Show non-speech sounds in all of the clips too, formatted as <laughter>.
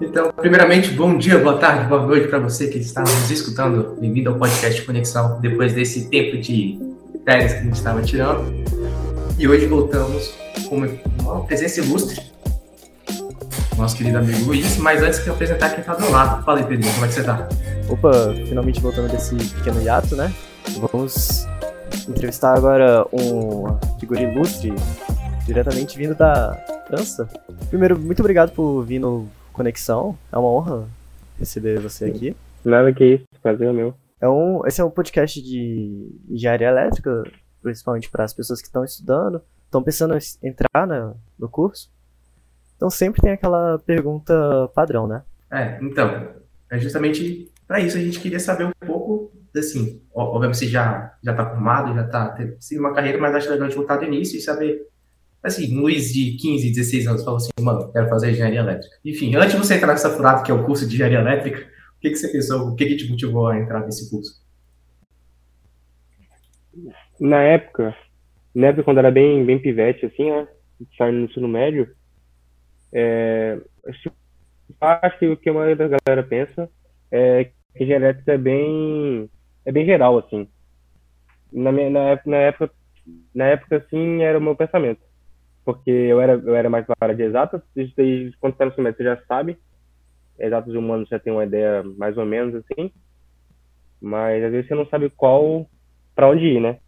Então, primeiramente, bom dia, boa tarde, boa noite para você que está nos escutando. Bem-vindo ao podcast Conexão, depois desse tempo de férias que a gente estava tirando. E hoje voltamos com uma presença ilustre, nosso querido amigo Luiz. Mas antes de apresentar quem está do lado, fala aí, Pedro, como é que você está? Opa, finalmente voltando desse pequeno hiato, né? Vamos entrevistar agora um figura ilustre, diretamente vindo da França. Primeiro, muito obrigado por vir no Conexão. É uma honra receber você aqui. Nada que isso, prazer é meu. É um, esse é um podcast de engenharia elétrica, principalmente para as pessoas que estão estudando, estão pensando em entrar no curso. Então sempre tem aquela pergunta padrão, né? É, então, é justamente para isso a gente queria saber um pouco, assim, obviamente você já já está formado, já está tendo uma carreira, mas acho legal a gente voltar do início e saber assim, Luiz de 15, 16 anos falou assim, mano, quero fazer engenharia elétrica. Enfim, antes de você entrar nessa furada que é o curso de engenharia elétrica, o que, que você pensou, o que, que te motivou a entrar nesse curso? Na época, na época quando era bem, bem pivete, assim, né, saindo no ensino médio, é, acho que o que a maioria da galera pensa é que engenharia elétrica é bem, é bem geral, assim. Na, minha, na, na época, na época, assim, era o meu pensamento porque eu era, eu era mais para área de exatas, desde quando está no semestre já sabe, exatos humanos já tem uma ideia mais ou menos assim, mas às vezes você não sabe qual, para onde ir, né?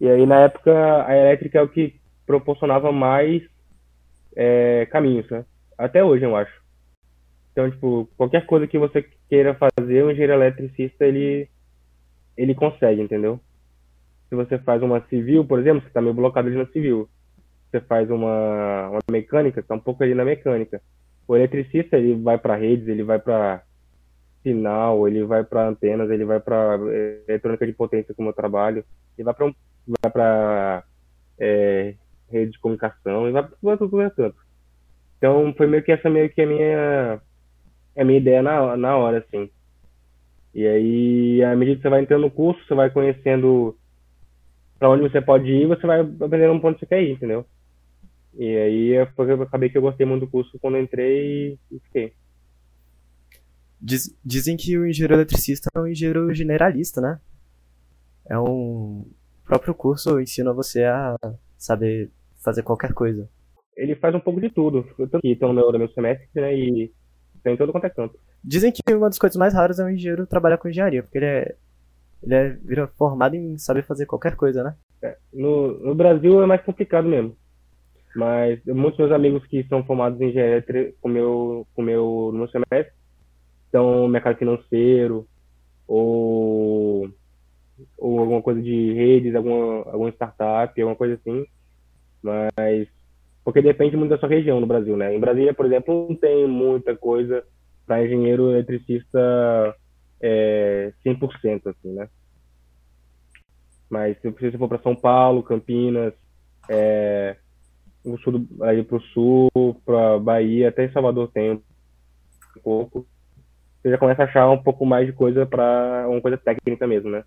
E aí na época a elétrica é o que proporcionava mais é, caminhos, né? Até hoje eu acho. Então, tipo, qualquer coisa que você queira fazer, o engenheiro eletricista, ele, ele consegue, entendeu? Se você faz uma civil, por exemplo, você está meio ali na civil você faz uma, uma mecânica, está um pouco ali na mecânica. O eletricista, ele vai para redes, ele vai para sinal, ele vai para antenas, ele vai para é, eletrônica de potência, como eu trabalho, ele vai para um, para é, rede de comunicação, ele vai para tudo é tanto. Então, foi meio que essa meio que a minha a minha ideia na, na hora, assim. E aí, à medida que você vai entrando no curso, você vai conhecendo para onde você pode ir, você vai aprendendo um ponto que você quer ir, entendeu? E aí eu acabei que eu gostei muito do curso quando entrei e fiquei. Diz, dizem que o engenheiro eletricista é um engenheiro generalista, né? É um o próprio curso ensina você a saber fazer qualquer coisa. Ele faz um pouco de tudo. Eu tô aqui, tô no meu, no meu semestre, né? E tem todo quanto é canto. Dizem que uma das coisas mais raras é um engenheiro trabalhar com engenharia, porque ele é, ele é vira formado em saber fazer qualquer coisa, né? É, no, no Brasil é mais complicado mesmo. Mas muitos meus amigos que são formados em engenharia com meu, com meu, no meu semestre no mercado financeiro ou, ou alguma coisa de redes, alguma, alguma startup, alguma coisa assim. Mas porque depende muito da sua região no Brasil, né? Em Brasília, por exemplo, não tem muita coisa para engenheiro eletricista é, 100%, assim, né? Mas se você for para São Paulo, Campinas, é, o sul do, aí pro sul, pra Bahia, até em Salvador tem um pouco. Você já começa a achar um pouco mais de coisa para uma coisa técnica mesmo, né?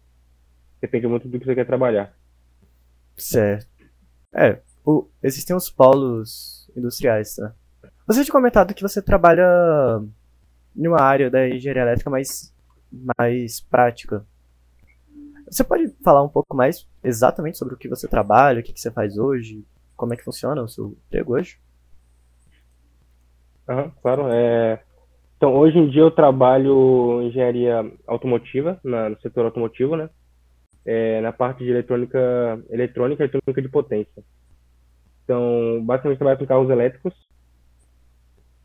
Depende muito do que você quer trabalhar. Certo. É, o, existem os polos industriais, tá? Você tinha comentado que você trabalha em uma área da engenharia elétrica mais, mais prática. Você pode falar um pouco mais exatamente sobre o que você trabalha, o que, que você faz hoje, como é que funciona o seu emprego hoje? Claro. É... Então, hoje em dia eu trabalho engenharia automotiva, na, no setor automotivo, né? É, na parte de eletrônica, eletrônica e eletrônica de potência. Então, basicamente trabalho com carros elétricos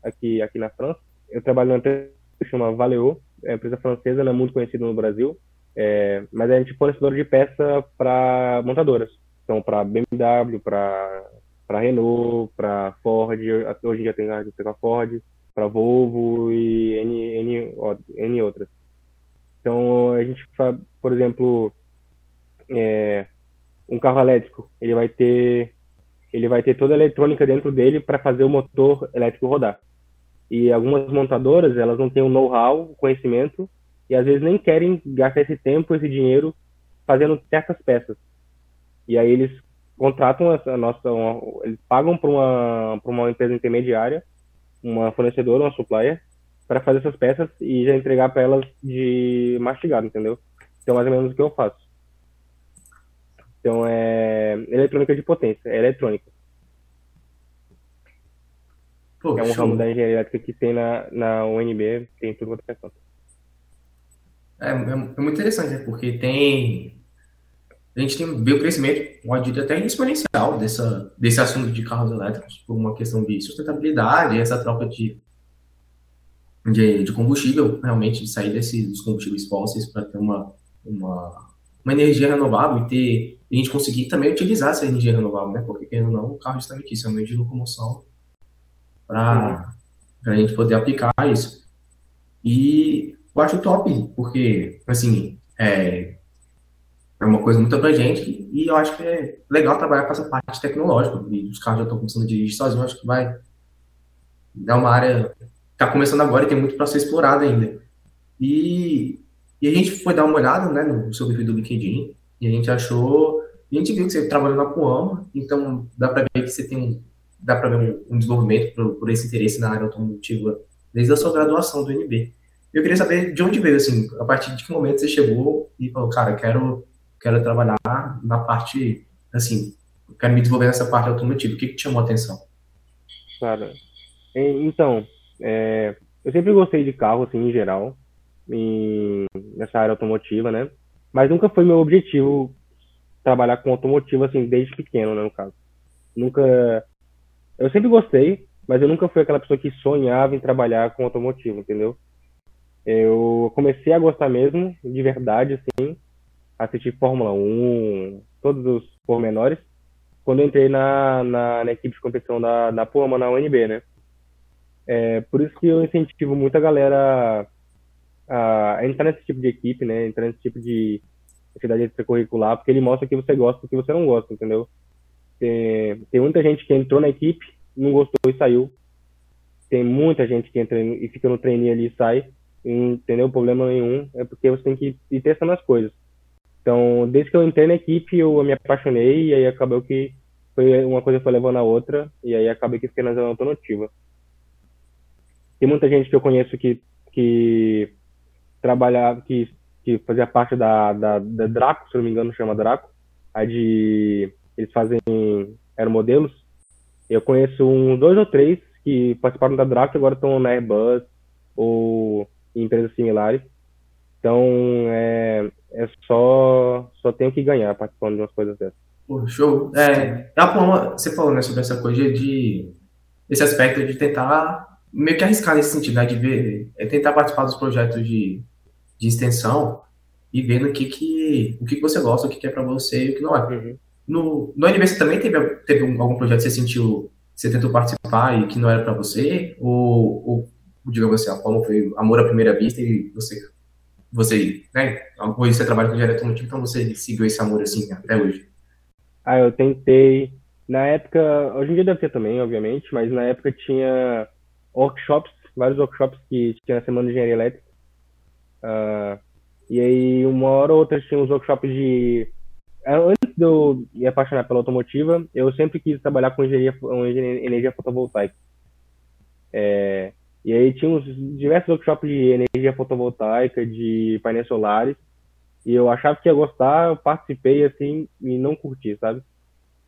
aqui, aqui na França. Eu trabalho numa empresa que chama Valeo, é uma empresa francesa, não é muito conhecida no Brasil, é, mas a gente fornecedor de peça para montadoras. Então, para BMW, para Renault, para Ford, hoje dia tem a Ford, para Volvo e N, N, N outras. Então, a gente, por exemplo, é, um carro elétrico, ele vai ter ele vai ter toda a eletrônica dentro dele para fazer o motor elétrico rodar. E algumas montadoras, elas não têm o know-how, o conhecimento, e às vezes nem querem gastar esse tempo, esse dinheiro fazendo certas peças. E aí eles contratam a nossa, uma, eles pagam para uma, uma empresa intermediária, uma fornecedora, uma supplier, para fazer essas peças e já entregar para elas de mastigado, entendeu? Então, mais ou menos o que eu faço. Então, é eletrônica de potência, é eletrônica. Pô, é um show. ramo da engenharia elétrica que tem na, na UNB, tem tudo quanto é canto. É, é, é, muito interessante, né? Porque tem. A gente tem vê o crescimento, pode dizer até exponencial dessa, desse assunto de carros elétricos, por uma questão de sustentabilidade, essa troca de, de, de combustível, realmente, de sair desses dos combustíveis fósseis para ter uma, uma, uma energia renovável e ter a gente conseguir também utilizar essa energia renovável, né? Porque, querendo ou não, o carro justamente isso, é um meio de locomoção para a gente poder aplicar isso. E eu acho top, porque, assim, é, é uma coisa muito abrangente e eu acho que é legal trabalhar com essa parte tecnológica. E os carros já estão começando a dirigir sozinhos, acho que vai dar uma área. Está começando agora e tem muito para ser explorado ainda. E, e a gente foi dar uma olhada né, no seu perfil do LinkedIn e a gente achou. A gente viu que você trabalhou na Puama, então dá para ver que você tem dá para ver um, um desenvolvimento por, por, esse interesse na área automotiva desde a sua graduação do UNB. Eu queria saber de onde veio, assim, a partir de que momento você chegou e falou, cara, quero, quero trabalhar na parte, assim, quero me desenvolver nessa parte automotiva. O que, que te chamou a atenção? Cara, então, é, eu sempre gostei de carro, assim, em geral, em, nessa área automotiva, né? Mas nunca foi meu objetivo trabalhar com automotivo, assim, desde pequeno, né, no caso. Nunca eu sempre gostei, mas eu nunca fui aquela pessoa que sonhava em trabalhar com automotivo, entendeu? Eu comecei a gostar mesmo, de verdade, assim, assistir Fórmula 1, todos os pormenores, quando entrei na, na, na equipe de competição da, da Puma, na UNB, né? É, por isso que eu incentivo muito a galera a, a entrar nesse tipo de equipe, né? Entrar nesse tipo de atividade extracurricular, porque ele mostra que você gosta e que você não gosta, entendeu? Tem, tem muita gente que entrou na equipe, não gostou e saiu. Tem muita gente que entra e fica no treininho ali e sai, entendeu problema nenhum, é porque você tem que ir testando as coisas. Então, desde que eu entrei na equipe, eu me apaixonei e aí acabou que foi uma coisa foi levando a outra e aí acabei que fiquei na zona automotiva. Tem muita gente que eu conheço que que trabalhava, que, que fazia parte da, da, da Draco, se não me engano, chama Draco, a de eles fazem aeromodelos. Eu conheço um, dois ou três que participaram da Draco e agora estão na Airbus ou em empresas similares. Então, é, é só, só tenho que ganhar participando de umas coisas dessas. Pô, show. É, você falou né, sobre essa coisa de. esse aspecto de tentar meio que arriscar nesse sentido, né, de ver, é tentar participar dos projetos de, de extensão e vendo o que, que, o que, que você gosta, o que, que é para você e o que não é. Uhum. No, no NBC também teve, teve algum projeto que você sentiu, você tentou participar e que não era para você? Ou, ou, digamos assim, como foi amor à primeira vista e você, você né, hoje você trabalha com direto motivo, então você seguiu esse amor assim até hoje? Ah, eu tentei. Na época, hoje em dia deve ter também, obviamente, mas na época tinha workshops, vários workshops que tinha na Semana de Engenharia Elétrica. Uh, e aí, uma hora ou outra, tinha uns workshops de é, antes de eu me apaixonar pela automotiva, eu sempre quis trabalhar com engenharia, com energia fotovoltaica. É, e aí tinha uns diversos workshops de energia fotovoltaica, de painéis solares, e eu achava que ia gostar, eu participei assim e não curti, sabe?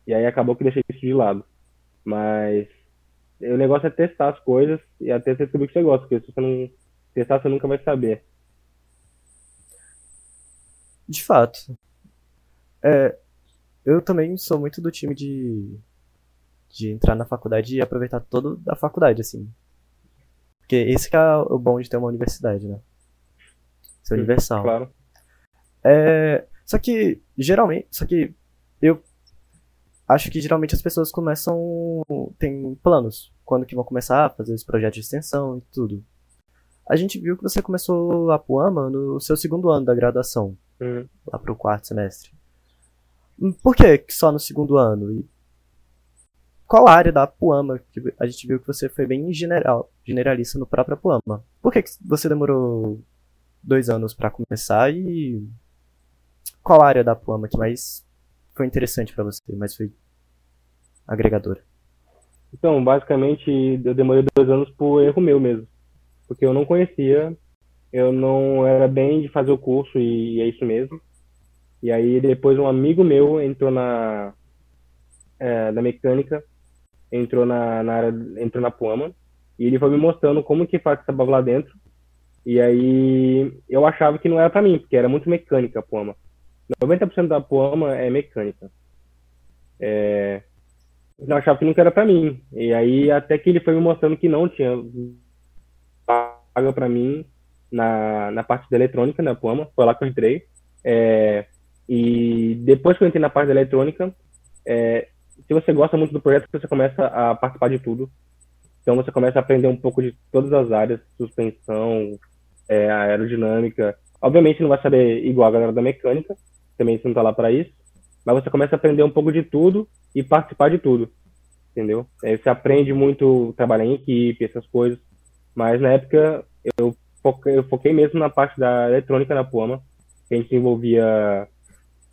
E aí acabou que deixei isso de lado. Mas o negócio é testar as coisas e até você descobrir que você gosta, porque se você não testar, você nunca vai saber. De fato. É, eu também sou muito do time de, de entrar na faculdade e aproveitar todo da faculdade, assim. Porque esse que é o bom de ter uma universidade, né? Ser universal. Claro. É, só que, geralmente, só que eu acho que geralmente as pessoas começam, tem planos, quando que vão começar a fazer esse projeto de extensão e tudo. A gente viu que você começou a Puama no seu segundo ano da graduação, uhum. lá pro quarto semestre. Por que só no segundo ano? E qual área da Puama que a gente viu que você foi bem general, generalista no próprio Puama? Por que você demorou dois anos para começar e qual área da Puama que mais foi interessante para você, mais foi agregadora? Então, basicamente, eu demorei dois anos por erro meu mesmo. porque eu não conhecia, eu não era bem de fazer o curso e é isso mesmo. E aí depois um amigo meu entrou na é, da mecânica, entrou na, na área, entrou na Puama, e ele foi me mostrando como que faz essa válvula lá dentro. E aí eu achava que não era para mim, porque era muito mecânica a Puama. 90% da Puama é mecânica. É, eu achava que nunca era para mim. E aí até que ele foi me mostrando que não tinha vaga para mim na, na parte da eletrônica na Puama. Foi lá que eu entrei. É, e depois que eu entrei na parte da eletrônica, é, se você gosta muito do projeto, você começa a participar de tudo. Então você começa a aprender um pouco de todas as áreas, suspensão, é, aerodinâmica. Obviamente não vai saber igual a galera da mecânica, também você não está lá para isso, mas você começa a aprender um pouco de tudo e participar de tudo, entendeu? Aí você aprende muito trabalhar em equipe, essas coisas, mas na época eu foquei, eu foquei mesmo na parte da eletrônica na Poma, que a gente desenvolvia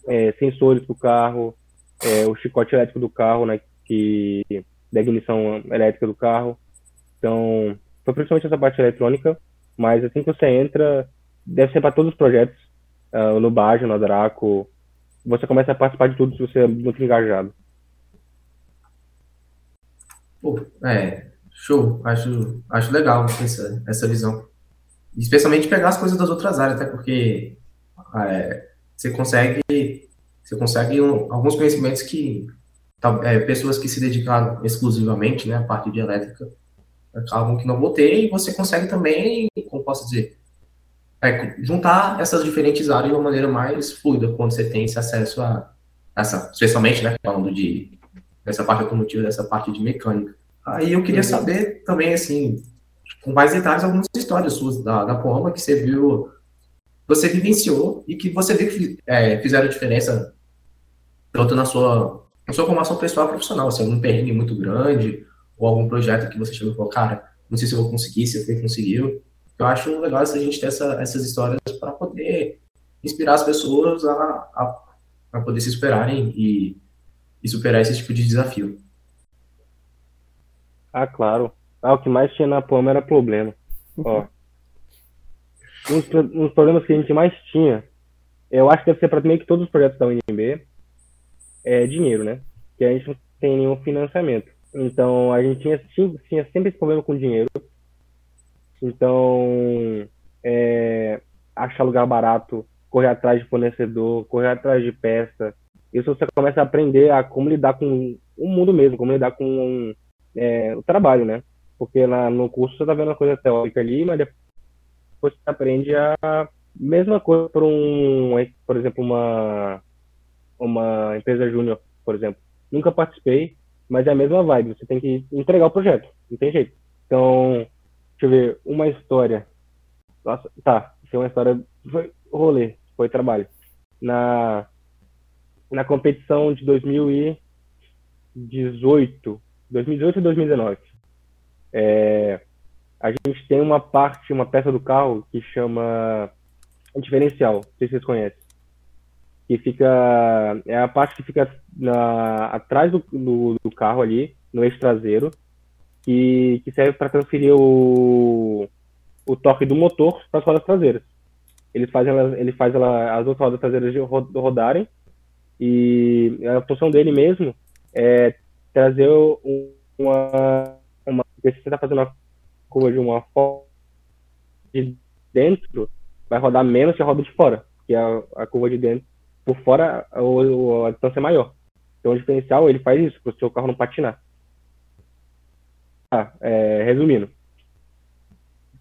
é, sensores do carro, é, o chicote elétrico do carro, né, que da ignição elétrica do carro. Então, foi principalmente essa parte eletrônica, mas assim que você entra, deve ser para todos os projetos, uh, no Bajo, no Draco, você começa a participar de tudo se você é muito engajado. Pô, é, show, acho, acho legal essa, essa visão. Especialmente pegar as coisas das outras áreas, até porque é, você consegue você consegue um, alguns conhecimentos que é, pessoas que se dedicaram exclusivamente né, à parte de elétrica acabam que não vou ter, e você consegue também, como posso dizer, é, juntar essas diferentes áreas de uma maneira mais fluida, quando você tem esse acesso a essa, especialmente, né, falando de dessa parte automotiva, dessa parte de mecânica. Aí eu queria saber também, assim, com mais detalhes, algumas histórias suas da, da Poma que você viu, você vivenciou e que você viu que é, fizeram diferença tanto na sua, na sua formação pessoal e profissional, se assim, algum perrengue muito grande, ou algum projeto que você chegou e falou, cara, não sei se eu vou conseguir, se você conseguiu. Eu acho legal a gente ter essa, essas histórias para poder inspirar as pessoas a, a, a poder se superarem e, e, superar esse tipo de desafio. Ah, claro. Ah, o que mais tinha na Poma era problema. Ó, um dos problemas que a gente mais tinha, eu acho que deve ser para meio que todos os projetos da UNB, é, dinheiro, né? Que a gente não tem nenhum financiamento. Então a gente tinha, tinha sempre esse problema com dinheiro. Então, é, achar lugar barato, correr atrás de fornecedor, correr atrás de peça. Isso você começa a aprender a como lidar com o mundo mesmo, como lidar com é, o trabalho, né? Porque lá no curso você tá vendo uma coisa teórica ali, mas depois você aprende a mesma coisa por um, por exemplo, uma uma empresa júnior, por exemplo. Nunca participei, mas é a mesma vibe. Você tem que entregar o projeto, não tem jeito. Então, deixa eu ver, uma história. Nossa, tá, tem uma história. Foi rolê, foi trabalho. Na, na competição de 2018, 2018 e 2019, é, a gente tem uma parte, uma peça do carro que chama diferencial. Não sei se vocês conhecem que fica é a parte que fica na, atrás do, do, do, carro ali, no eixo traseiro, que, que serve para transferir o, o torque do motor para as rodas traseiras. Ele faz, ela, ele faz ela, as outras rodas traseiras rodarem e a função dele mesmo é trazer uma, uma se você está fazendo uma curva de uma forma de dentro, vai rodar menos que a roda de fora, que é a, a curva de dentro por fora o, a distância é maior. Então o diferencial ele faz isso para o seu carro não patinar. Ah, é, resumindo.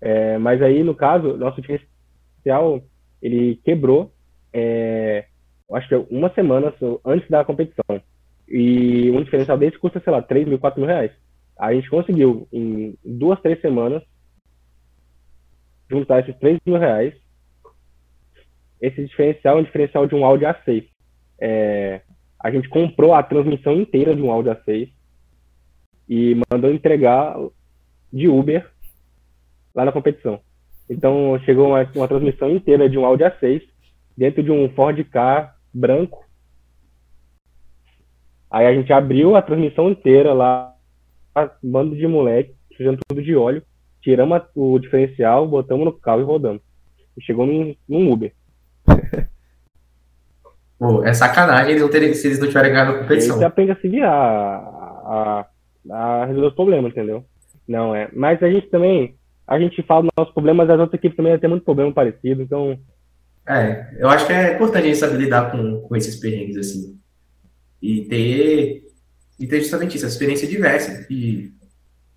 É, mas aí no caso nosso diferencial ele quebrou, é, acho que uma semana antes da competição. E um diferencial desse custa, sei lá, 3 mil, 4 mil reais. A gente conseguiu, em duas, três semanas, juntar esses 3 mil reais esse diferencial é um diferencial de um Audi A6. É, a gente comprou a transmissão inteira de um Audi A6 e mandou entregar de Uber lá na competição. Então chegou uma, uma transmissão inteira de um Audi A6 dentro de um Ford Ka branco. Aí a gente abriu a transmissão inteira lá, bando de moleque, sujando tudo de óleo. tiramos o diferencial, botamos no carro e rodamos. E chegou num, num Uber. <laughs> Pô, é sacanagem eles não terem, se eles não tiverem ganhado a competição. você aprende a se virar, a, a, a resolver os problemas, entendeu? Não é. Mas a gente também, a gente fala dos nossos problemas, as outras equipes também têm muito problema parecido, então. É, eu acho que é importante a gente saber lidar com, com esses perrengues, assim. E ter, e ter justamente isso, essa experiência diversa. E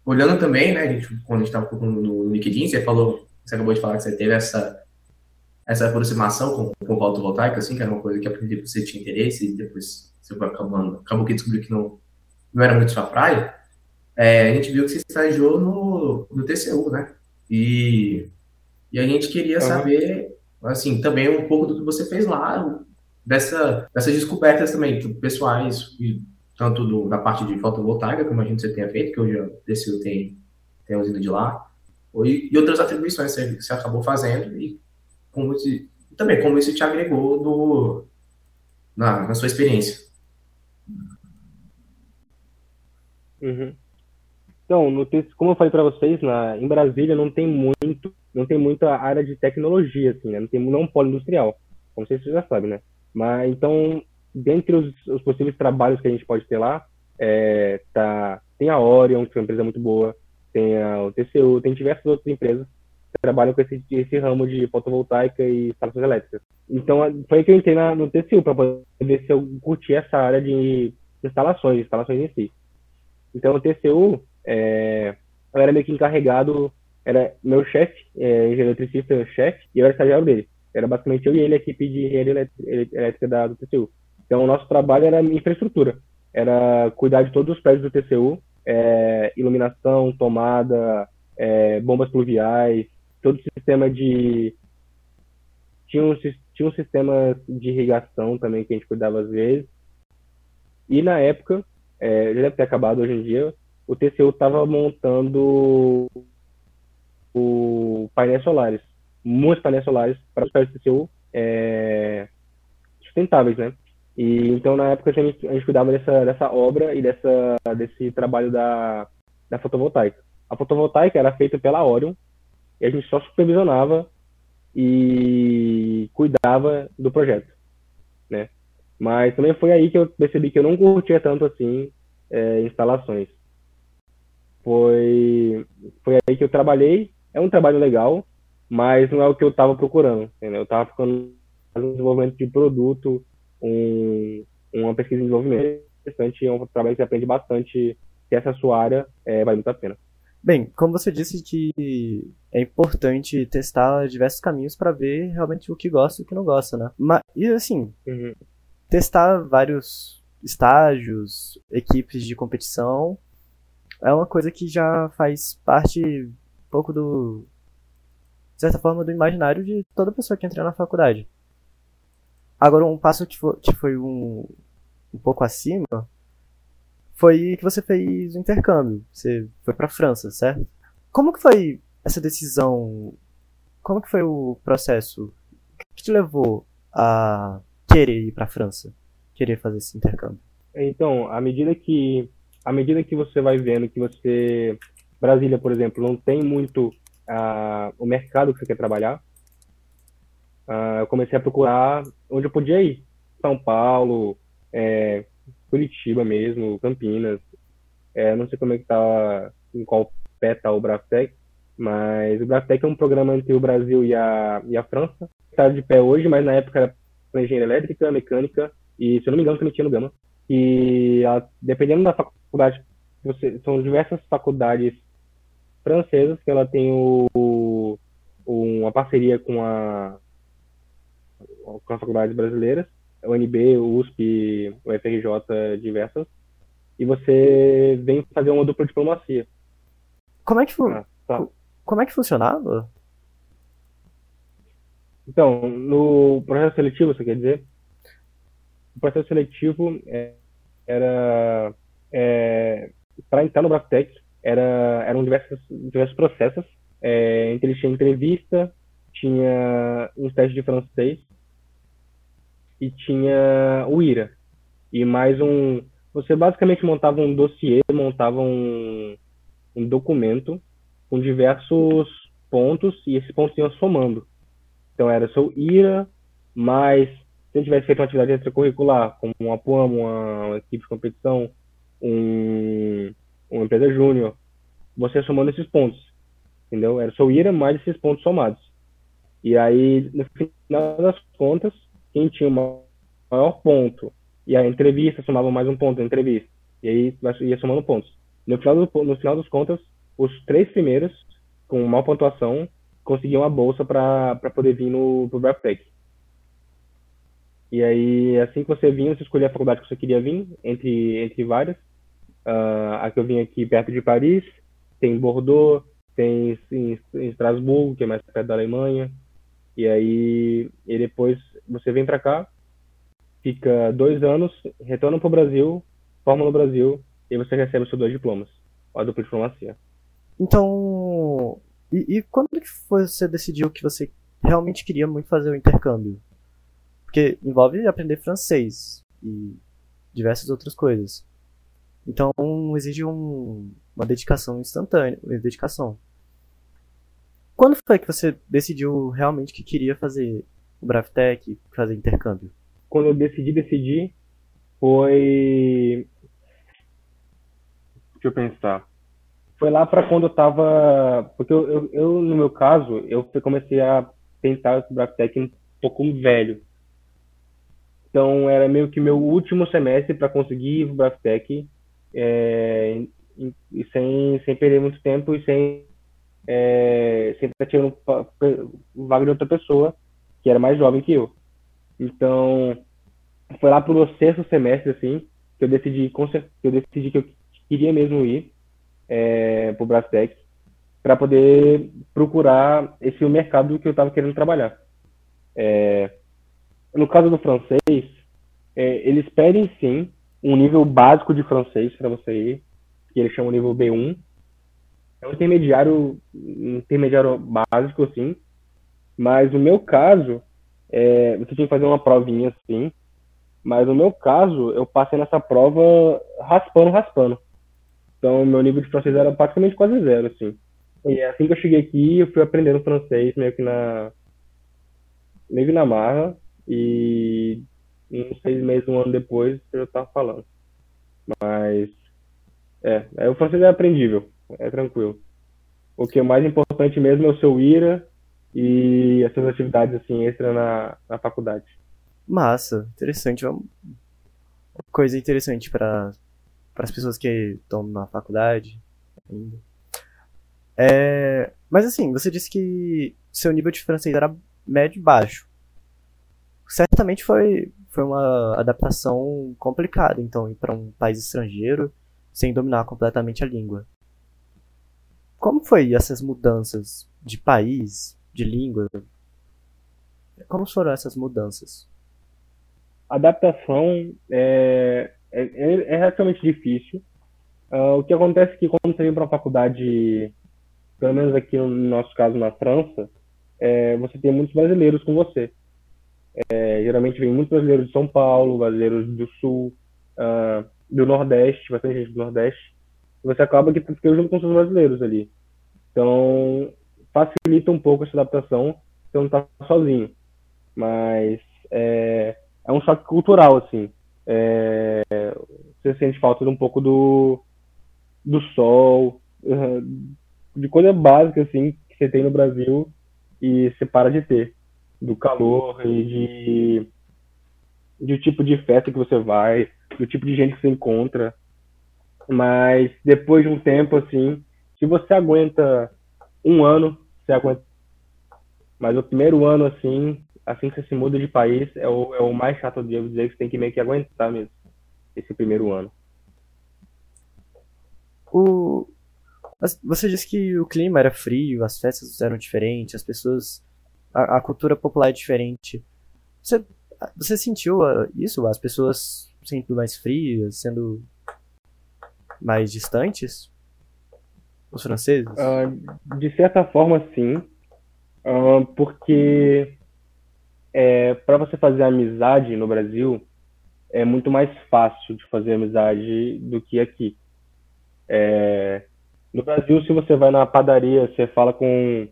olhando também, né, a gente, quando a gente estava no, no LinkedIn, você falou, você acabou de falar que você teve essa essa aproximação com, com o fotovoltaico, assim, que era uma coisa que a princípio você tinha interesse e depois você foi acabando, acabou que descobriu que não, não era muito sua praia, é, a gente viu que você estagiou no, no TCU, né? E, e a gente queria uhum. saber, assim, também um pouco do que você fez lá, dessa, dessas descobertas também, pessoais, tanto do, da parte de fotovoltaica, como a gente você tenha feito, que hoje o TCU tem, tem a usina de lá, e, e outras atribuições que você acabou fazendo, e como esse, também como isso te agregou no, na, na sua experiência. Uhum. Então, no, como eu falei para vocês, na, em Brasília não tem muito, não tem muita área de tecnologia, assim, né? Não tem não é um polo industrial, como vocês já sabem, né? Mas então, dentre os, os possíveis trabalhos que a gente pode ter lá, é, tá, tem a Orion, que é uma empresa muito boa, tem a, o TCU, tem diversas outras empresas trabalham com esse, esse ramo de fotovoltaica e instalações elétricas. Então, foi aí que eu entrei na, no TCU, para poder ver se eu curtia essa área de instalações, instalações em si. Então, o TCU, é, eu era meio que encarregado, era meu chefe, é, engenheiro eletricista, chefe, e eu era estagiário dele. Era basicamente eu e ele, a equipe de engenharia elétrica da, do TCU. Então, o nosso trabalho era infraestrutura. Era cuidar de todos os prédios do TCU, é, iluminação, tomada, é, bombas pluviais, todo o sistema de. Tinha um, tinha um sistema de irrigação também que a gente cuidava às vezes. E na época, é, já deve ter acabado hoje em dia, o TCU estava montando o painéis solares, muitos painéis solares para os pés do TCU é, sustentáveis, né? E então na época a gente, a gente cuidava dessa, dessa obra e dessa, desse trabalho da, da fotovoltaica. A fotovoltaica era feita pela Orion, e a gente só supervisionava e cuidava do projeto, né? Mas também foi aí que eu percebi que eu não curtia tanto assim é, instalações. Foi, foi aí que eu trabalhei. É um trabalho legal, mas não é o que eu estava procurando. Entendeu? Eu estava ficando no desenvolvimento de produto, um, uma pesquisa de desenvolvimento é um trabalho que você aprende bastante. Se essa é a sua área, é, vale muito a pena. Bem, como você disse que é importante testar diversos caminhos para ver realmente o que gosta e o que não gosta, né? Mas, e assim, uhum. testar vários estágios, equipes de competição, é uma coisa que já faz parte um pouco do. de certa forma, do imaginário de toda pessoa que entra na faculdade. Agora, um passo que foi, um, um pouco acima foi que você fez o intercâmbio. Você foi para França, certo? Como que foi essa decisão? Como que foi o processo? Que te levou a querer ir para França? Querer fazer esse intercâmbio? Então, à medida que à medida que você vai vendo que você Brasília, por exemplo, não tem muito uh, o mercado que você quer trabalhar, uh, eu comecei a procurar onde eu podia ir. São Paulo, é, Curitiba mesmo, Campinas. É, não sei como é que tá, em qual pé tá o Braftec, mas o Braftec é um programa entre o Brasil e a, e a França. Está de pé hoje, mas na época era para engenharia elétrica, mecânica e, se eu não me engano, também tinha no Gama. E a, dependendo da faculdade, você, são diversas faculdades francesas que ela tem o, uma parceria com a com as faculdades brasileiras UNB, USP, UFRJ, diversas, e você vem fazer uma dupla diplomacia. Como é que, ah, tá. Como é que funcionava? Então, no processo seletivo, você quer dizer? O processo seletivo é, era é, para entrar no Braftec era eram diversos diversos processos. É, entre eles tinha entrevista, tinha um teste de francês e tinha o IRA. E mais um. Você basicamente montava um dossiê, montava um, um documento com diversos pontos e esses pontos iam somando. Então era seu IRA, mais se eu tivesse feito uma atividade extracurricular, como uma POAM, uma, uma equipe de competição, um, uma empresa júnior, você somando esses pontos, entendeu? Era seu IRA mais esses pontos somados. E aí, no final das contas, quem tinha o maior ponto e a entrevista somava mais um ponto na entrevista, e aí ia somando pontos. No final, do, no final das contas, os três primeiros, com maior pontuação, conseguiam a bolsa para poder vir no pro Braftec. E aí, assim que você vinha, você escolhia a faculdade que você queria vir, entre, entre várias. Uh, a que eu vim aqui perto de Paris, tem Bordeaux, tem em, em Estrasburgo, que é mais perto da Alemanha. E aí, e depois você vem para cá, fica dois anos, retorna para o Brasil, forma no Brasil, e você recebe os seus dois diplomas, a dupla diplomacia. Então, e, e quando que você decidiu que você realmente queria muito fazer o intercâmbio? Porque envolve aprender francês e diversas outras coisas. Então exige um, uma dedicação instantânea, uma dedicação. Quando foi que você decidiu realmente que queria fazer o Bravtech, fazer intercâmbio? Quando eu decidi decidir, foi. Deixa eu pensar. Foi lá para quando eu tava. Porque eu, eu, eu, no meu caso, eu comecei a tentar o Bravtech um pouco velho. Então era meio que meu último semestre para conseguir o Braftec é, e, sem, sem perder muito tempo e sem é, sempre estar tirando vaga de outra pessoa que era mais jovem que eu. Então foi lá pro sexto semestre assim que eu decidi que eu decidi que eu queria mesmo ir é, pro Brastec para poder procurar esse mercado que eu estava querendo trabalhar. É, no caso do francês, é, eles pedem sim um nível básico de francês para você ir, que eles chamam nível B1. É um intermediário, intermediário básico, assim. Mas no meu caso, é, você tinha que fazer uma provinha assim. Mas no meu caso, eu passei nessa prova raspando, raspando. Então, meu nível de francês era praticamente quase zero, assim. E assim que eu cheguei aqui, eu fui aprendendo francês meio que na meio que na marra. E uns seis meses, um ano depois, eu estava falando. Mas, é, é, o francês é aprendível, é tranquilo. O que é mais importante mesmo é o seu IRA e as suas atividades assim extra na, na faculdade. Massa, interessante. Uma coisa interessante para as pessoas que estão na faculdade ainda. É, mas assim, você disse que seu nível de francês era médio baixo certamente foi, foi uma adaptação complicada, então, ir para um país estrangeiro sem dominar completamente a língua. Como foi essas mudanças de país, de língua? Como foram essas mudanças? Adaptação é, é, é, relativamente difícil. Uh, o que acontece é que quando você vem para uma faculdade, pelo menos aqui no nosso caso na França, é, você tem muitos brasileiros com você. É, geralmente vem muitos brasileiros de São Paulo, brasileiros do Sul, uh, do Nordeste, bastante gente do Nordeste. Você acaba que fica junto com os brasileiros ali. Então, facilita um pouco essa adaptação, você não está sozinho. Mas é, é, um choque cultural, assim. É, você sente falta de um pouco do, do sol, de coisa básica, assim, que você tem no Brasil e você para de ter do calor e de do tipo de festa que você vai, do tipo de gente que você encontra. Mas depois de um tempo, assim, se você aguenta um ano, você aguenta. Mas o primeiro ano, assim, assim que você se muda de país, é o, é o mais chato de eu dizer que você tem que meio que aguentar mesmo. Esse primeiro ano. O... Você disse que o clima era frio, as festas eram diferentes, as pessoas a, a cultura popular é diferente. Você, você sentiu uh, isso? As pessoas sendo mais frias, sendo mais distantes? Os franceses? Uh, de certa forma, sim. Uh, porque é, para você fazer amizade no Brasil, é muito mais fácil de fazer amizade do que aqui. É, No Brasil, se você vai na padaria, você fala com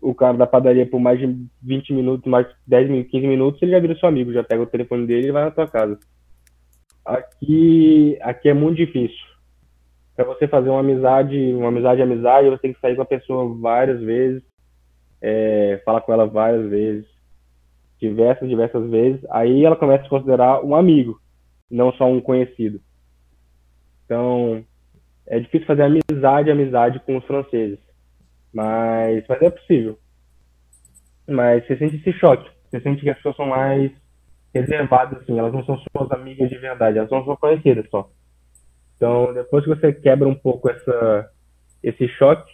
o cara da padaria por mais de 20 minutos, mais de 10, 15 minutos, ele já vira seu amigo, já pega o telefone dele e vai na tua casa. Aqui, aqui é muito difícil. Para você fazer uma amizade, uma amizade, amizade, você tem que sair com a pessoa várias vezes, é, falar com ela várias vezes, diversas, diversas vezes. Aí ela começa a se considerar um amigo, não só um conhecido. Então, é difícil fazer amizade, amizade com os franceses. Mas, mas é possível. Mas você sente esse choque. Você sente que as pessoas são mais reservadas, assim. Elas não são suas amigas de verdade. Elas são suas conhecidas só. Então, depois que você quebra um pouco essa, esse choque,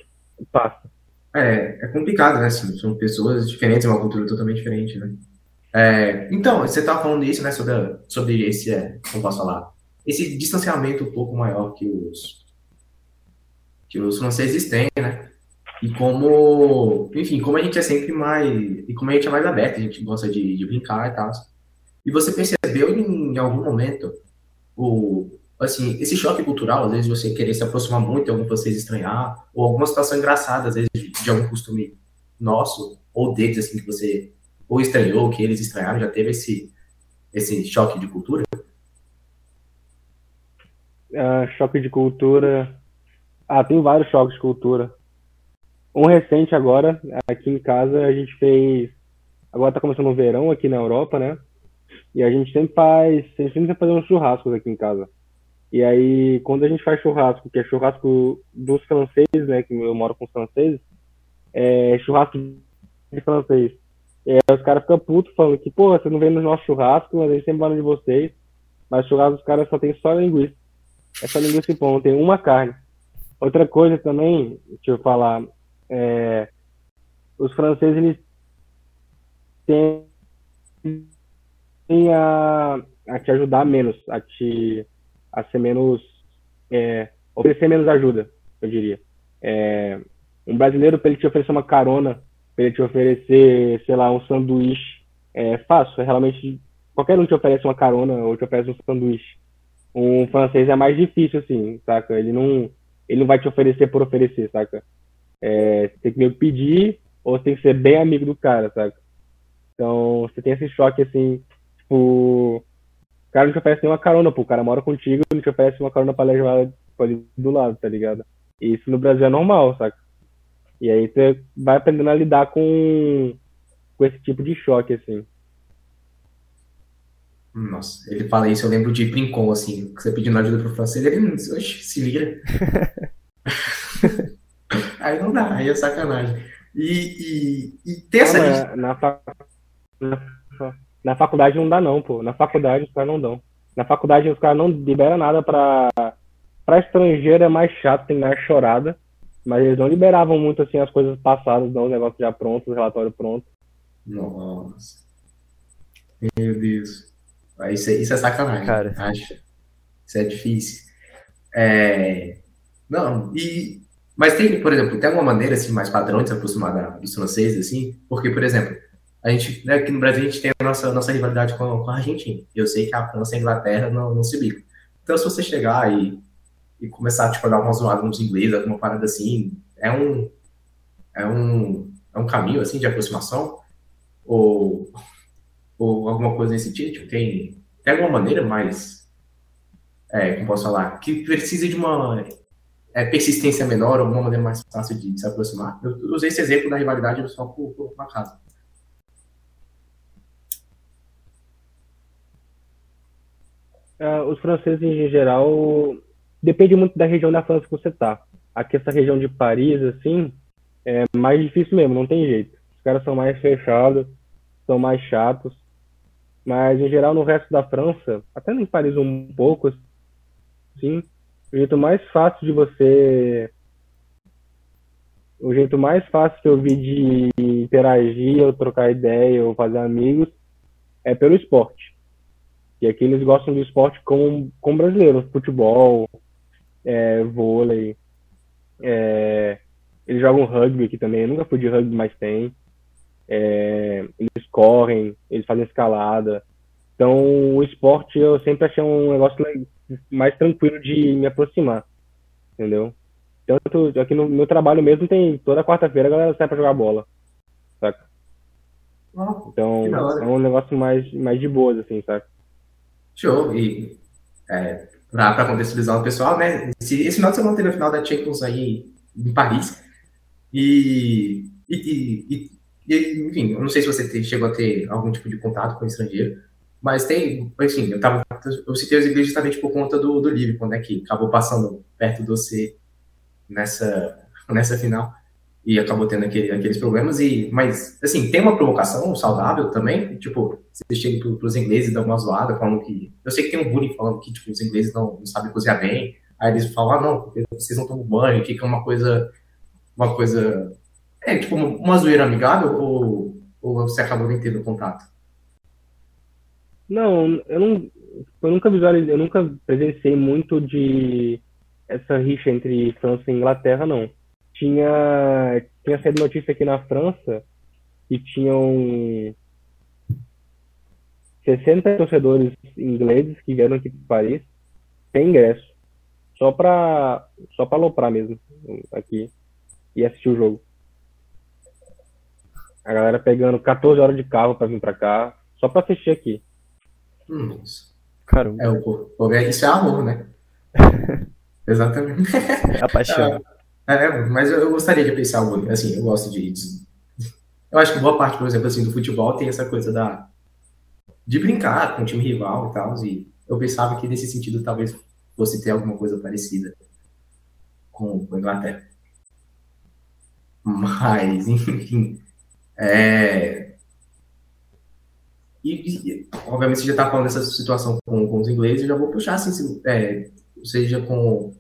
passa. É, é complicado, né? São pessoas diferentes, uma cultura totalmente diferente, né? É, então, você estava falando isso, né? Sobre, sobre esse, é, como posso falar? Esse distanciamento um pouco maior que os, que os franceses têm, né? E como, enfim, como a gente é sempre mais, e como a gente é mais aberto, a gente gosta de, de brincar e tal. E você percebeu em, em algum momento o, assim, esse choque cultural, às vezes você querer se aproximar muito, algum vocês estranhar, ou alguma situação engraçada, às vezes, de, de algum costume nosso, ou deles, assim, que você ou estranhou, ou que eles estranharam, já teve esse, esse choque de cultura? Uh, choque de cultura. Ah, tem vários choques de cultura. Um recente agora, aqui em casa, a gente fez. Agora tá começando o verão aqui na Europa, né? E a gente sempre faz. A gente sempre faz uns churrascos aqui em casa. E aí, quando a gente faz churrasco, que é churrasco dos franceses, né? Que eu moro com os franceses, é churrasco de francês. E aí os caras ficam putos falando que, pô, você não vem no nosso churrasco, mas a gente sempre no de vocês. Mas churrasco dos caras só tem só linguiça. É só linguiça e pão, tem uma carne. Outra coisa também, deixa eu falar, é, os franceses eles têm a, a te ajudar menos, a te a ser menos é, oferecer menos ajuda, eu diria. É, um brasileiro para ele te oferecer uma carona, para ele te oferecer, sei lá, um sanduíche, é fácil, é realmente qualquer um te oferece uma carona ou te oferece um sanduíche. Um francês é mais difícil assim, saca? Ele não ele não vai te oferecer por oferecer, saca? É, você tem que meio pedir ou você tem que ser bem amigo do cara, saca? Então, você tem esse choque, assim, tipo, o cara não te oferece nenhuma carona, pô, o cara mora contigo e não te oferece uma carona pra levar ali do lado, tá ligado? E isso no Brasil é normal, saca? E aí você vai aprendendo a lidar com, com esse tipo de choque, assim. Nossa, ele fala isso, eu lembro de Princon, assim, que você pedindo ajuda pro francês, ele, oxe, se vira. <laughs> aí não dá, aí é sacanagem. E, e, e ter essa. Na, fac... na, na, faculdade não dá, não, pô. Na faculdade os caras não dão. Na faculdade os caras não liberam nada pra. Pra estrangeiro é mais chato, tem mais chorada. Mas eles não liberavam muito assim as coisas passadas, não, os negócios já prontos, o relatório pronto. Nossa. Meu Deus. Isso é, isso é sacanagem, cara. Acho. Isso é difícil. É... Não, e mas tem, por exemplo, tem alguma maneira assim, mais padrão de se aproximar da, dos franceses, assim? Porque, por exemplo, a gente, né, aqui no Brasil a gente tem a nossa, nossa rivalidade com, com a Argentina. Eu sei que a França e a Inglaterra não, não se bicam. Então, se você chegar e, e começar tipo, a dar uma zoada nos ingleses, alguma parada assim, é um, é um, é um caminho assim, de aproximação? Ou, ou alguma coisa nesse tipo? Tipo, tem, tem alguma maneira mais, é, como posso falar, que precisa de uma é, persistência menor, alguma maneira mais fácil de se aproximar. Eu usei esse exemplo da rivalidade só por, por uma casa. Uh, os franceses, em geral, depende muito da região da França que você tá. Aqui, essa região de Paris, assim, é mais difícil mesmo, não tem jeito. Os caras são mais fechados, são mais chatos. Mas, em geral, no resto da França, até em Paris um pouco, assim, o jeito mais fácil de você. O jeito mais fácil que eu vi de interagir, ou trocar ideia, ou fazer amigos, é pelo esporte. E aqui eles gostam do esporte com, com brasileiros, futebol, é, vôlei. É, eles jogam rugby aqui também, eu nunca fui de rugby, mas tem. É, eles correm, eles fazem escalada. Então, o esporte eu sempre achei um negócio mais tranquilo de me aproximar, entendeu? Tanto aqui no meu trabalho mesmo tem toda quarta-feira a galera sai pra jogar bola. Saca? Então é um negócio mais, mais de boas, assim, saca? Show. E é, pra contextualizar o pessoal, né? Esse, esse final de semana teve a final da Champions aí em Paris. E, e, e- e- enfim, eu não sei se você chegou a ter algum tipo de contato com estrangeiro, mas tem, assim, eu tava, eu citei os ingleses justamente por conta do, do Liverpool, né? Que acabou passando perto do você nessa, nessa final e acabou tendo aquele- aqueles problemas. E, mas, assim, tem uma provocação saudável também. Tipo, você chega pro, pros ingleses e dá uma zoada, falando que. Eu sei que tem um bullying falando que tipo, os ingleses não, não sabem cozinhar bem. Aí eles falam, ah, não, vocês não tomam banho, fica uma coisa. Uma coisa. É, tipo, uma, uma zoeira amigável ou, ou você acabou nem tendo contato? Não, eu não, eu nunca visualizei, eu nunca presenciei muito de essa rixa entre França e Inglaterra, não. Tinha, tinha saído notícia aqui na França que tinham 60 torcedores ingleses que vieram aqui para Paris sem ingresso, só para só para aloprar mesmo aqui e assistir o jogo. A galera pegando 14 horas de carro para vir para cá, só para assistir aqui. Hum. Caramba, É, o, o, isso é amor, né? <laughs> Exatamente. é a paixão. <laughs> É, mas eu, gostaria de pensar algo, assim, eu gosto de, Eu acho que boa parte, por exemplo, assim, do futebol tem essa coisa da... De brincar com o time rival e tal, e eu pensava que nesse sentido talvez fosse ter alguma coisa parecida com, com a Inglaterra. Mas, enfim, é... E, e, obviamente, você já está falando dessa situação com, com os ingleses, eu já vou puxar, assim, se- é, seja com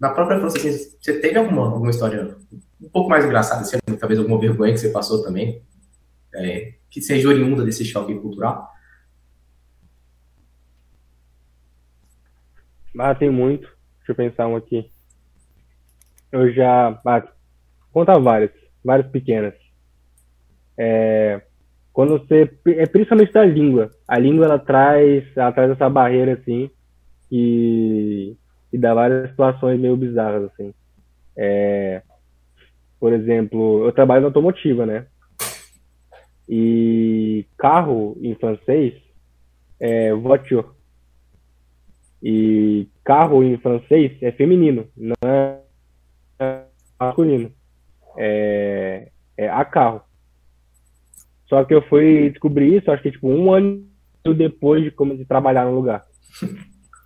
na própria França, assim, você teve alguma, alguma história um pouco mais engraçada, assim, talvez alguma vergonha que você passou também, é, que seja oriunda desse choque cultural? Ah, tem muito. Deixa eu pensar um aqui. Eu já. Ah, conta várias. Várias pequenas. É, quando você. É principalmente da língua. A língua ela traz, ela traz essa barreira assim. E, e dá várias situações meio bizarras assim. É, por exemplo, eu trabalho na automotiva, né? E carro em francês é voiture. E carro em francês é feminino, não é masculino. É, é a carro. Só que eu fui descobrir isso, acho que tipo um ano depois de como de trabalhar no lugar.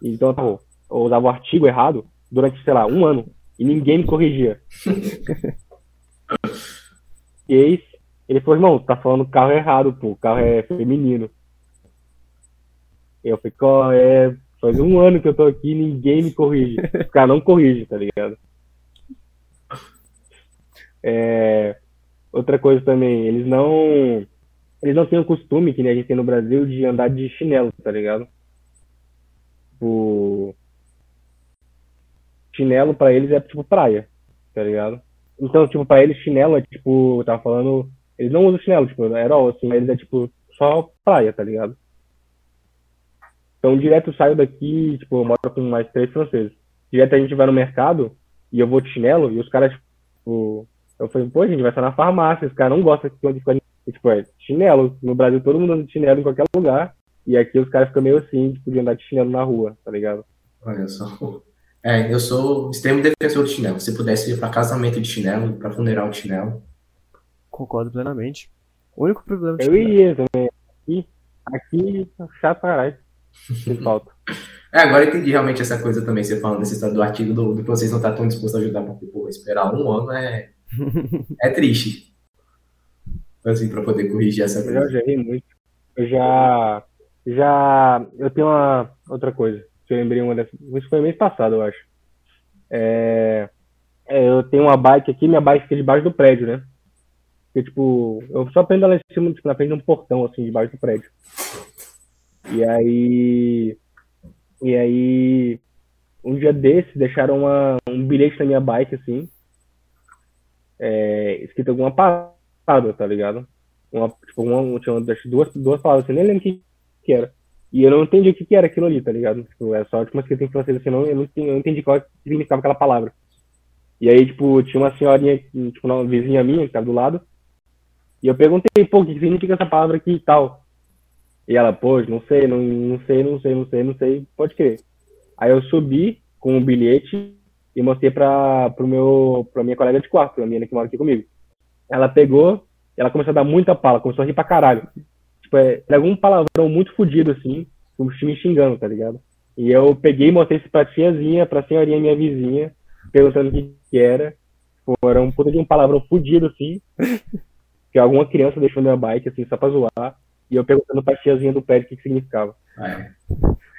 Então tá bom. Eu usava o artigo errado durante, sei lá, um ano e ninguém me corrigia. <laughs> e eis, ele falou, irmão, tá falando carro errado, pô, o carro é feminino. Eu falei, qual é? Faz um ano que eu tô aqui e ninguém me corrige. Os caras não corrigem, tá ligado? É, outra coisa também, eles não. Eles não têm o costume, que nem a gente tem no Brasil, de andar de chinelo, tá ligado? O chinelo pra eles é tipo praia, tá ligado? Então, tipo, pra eles chinelo é tipo, eu tava falando, eles não usam chinelo, tipo, aerol, assim, eles é tipo só praia, tá ligado? Então, direto eu saio daqui, tipo, eu moro com mais três franceses. Direto a gente vai no mercado e eu vou de chinelo e os caras, tipo, eu falei, pô, a gente vai estar na farmácia, os caras não gostam de ficar tipo, é chinelo. No Brasil todo mundo anda de chinelo em qualquer lugar. E aqui os caras ficam meio assim, tipo, de andar de chinelo na rua, tá ligado? Olha só. É, eu sou extremo defensor de chinelo. Se pudesse ir para casamento de chinelo, para funeral de chinelo. Concordo plenamente. O único problema de Eu iria também. Aqui, aqui chato pra caralho. <laughs> Falta. É, agora eu entendi realmente essa coisa também, você falando dessa história do artigo do, do que vocês não estão tão dispostos a ajudar, porque, pô, esperar um ano é, <laughs> é triste. Assim, para poder corrigir essa Eu já, coisa. já ri muito. Eu já. Já. Eu tenho uma outra coisa. Que eu lembrei uma dessas. Isso foi mês passado, eu acho. É, é, eu tenho uma bike aqui, minha bike fica debaixo do prédio, né? Porque, tipo, eu só prendo ela em cima, tipo, na frente de um portão, assim, debaixo do prédio. E aí. E aí. Um dia desses, deixaram uma, um bilhete na minha bike, assim. É, escrito alguma parada, tá ligado? Uma, tipo, uma, tinha duas, duas palavras, assim, nem lembro o que, que era. E eu não entendi o que, que era aquilo ali, tá ligado? Tipo, é só tipo, escrita em francês, assim, não, eu, não, entendi- eu entendi qual significava aquela palavra. E aí, tipo, tinha uma senhorinha, tipo, uma vizinha minha que tava do lado. E eu perguntei, pô, o que significa essa palavra aqui e tal? E ela, pô, não sei, não, não sei, não sei, não sei, não sei, pode crer. Aí eu subi com o um bilhete e mostrei pra, pro meu, pra minha colega de quarto, a menina que mora aqui comigo. Ela pegou, ela começou a dar muita pala, começou a rir pra caralho. Tipo, é, algum palavrão muito fodido, assim, me xingando, tá ligado? E eu peguei e mostrei isso pra tiazinha, pra senhorinha minha vizinha, perguntando o que, que era. Era um puta de um palavrão fudido, assim. que alguma criança deixou minha bike, assim, só pra zoar. E eu perguntando pra tiazinha do pé o que, que significava. É.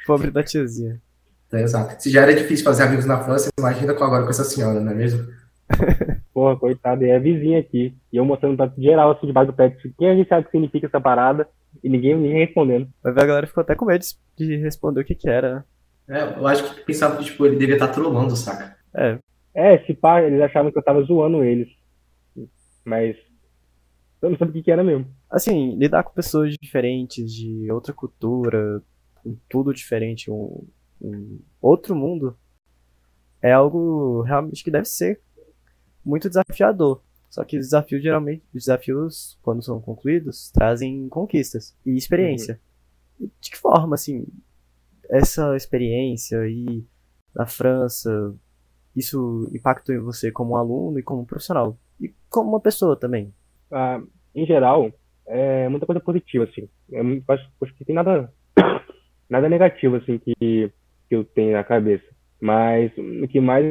Pobre da tiazinha. É, exato. Se já era difícil fazer amigos na França, imagina agora com essa senhora, não é mesmo? <laughs> Porra, coitada, é a vizinha aqui. E eu mostrando pra geral, assim, debaixo do pé, quem a gente sabe o que significa essa parada, e ninguém, ninguém respondendo. Vai ver, a galera ficou até com medo de responder o que que era, né? É, eu acho que pensava que tipo, ele devia estar trolando, saca? É. É, se pá, eles achavam que eu tava zoando eles. Mas eu não sabia o que, que era mesmo. Assim, lidar com pessoas diferentes, de outra cultura, com tudo diferente, um, um outro mundo, é algo realmente que deve ser muito desafiador. Só que os desafios geralmente, os desafios, quando são concluídos, trazem conquistas e experiência. Uhum. De que forma, assim, essa experiência aí na França, isso impactou em você como aluno e como profissional? E como uma pessoa também? Ah, em geral, é muita coisa positiva, assim. Eu acho, acho que tem nada, <coughs> nada negativo, assim, que, que eu tenho na cabeça. Mas o que mais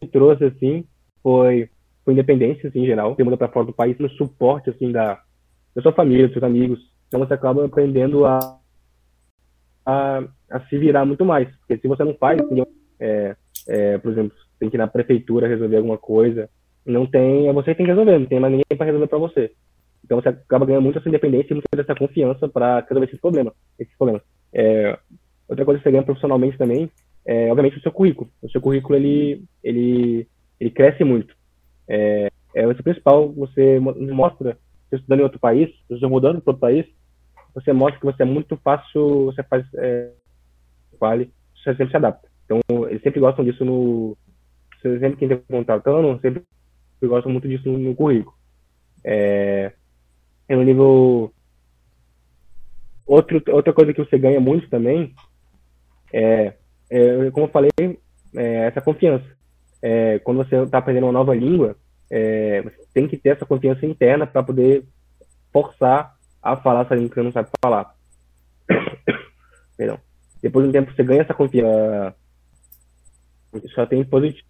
me trouxe, assim, foi, foi independência, assim, em geral. Você muda para fora do país no suporte, assim, da, da sua família, dos seus amigos. Então você acaba aprendendo a a, a se virar muito mais. Porque se você não faz, é, é, por exemplo, tem que ir na prefeitura resolver alguma coisa, não tem, é você que tem que resolver, não tem mais ninguém para resolver para você. Então você acaba ganhando muito essa independência e muito dessa confiança para resolver esses problemas. Esses problemas. É, outra coisa que você ganha profissionalmente também é, obviamente, o seu currículo. O seu currículo ele, ele, ele cresce muito. É, é o principal. Você mostra, você estudando em outro país, você mudando para outro país, você mostra que você é muito fácil, você faz é, você sempre se adapta. Então, eles sempre gostam disso no. Sempre quem tem contratando, sempre gostam muito disso no, no currículo. É, é no nível. Outro, outra coisa que você ganha muito também é, é como eu falei, é essa confiança. É, quando você está aprendendo uma nova língua, é, você tem que ter essa confiança interna para poder forçar a falar essa língua que você não sabe falar. <coughs> Perdão. Depois de um tempo você ganha essa confiança. Só tem positivo.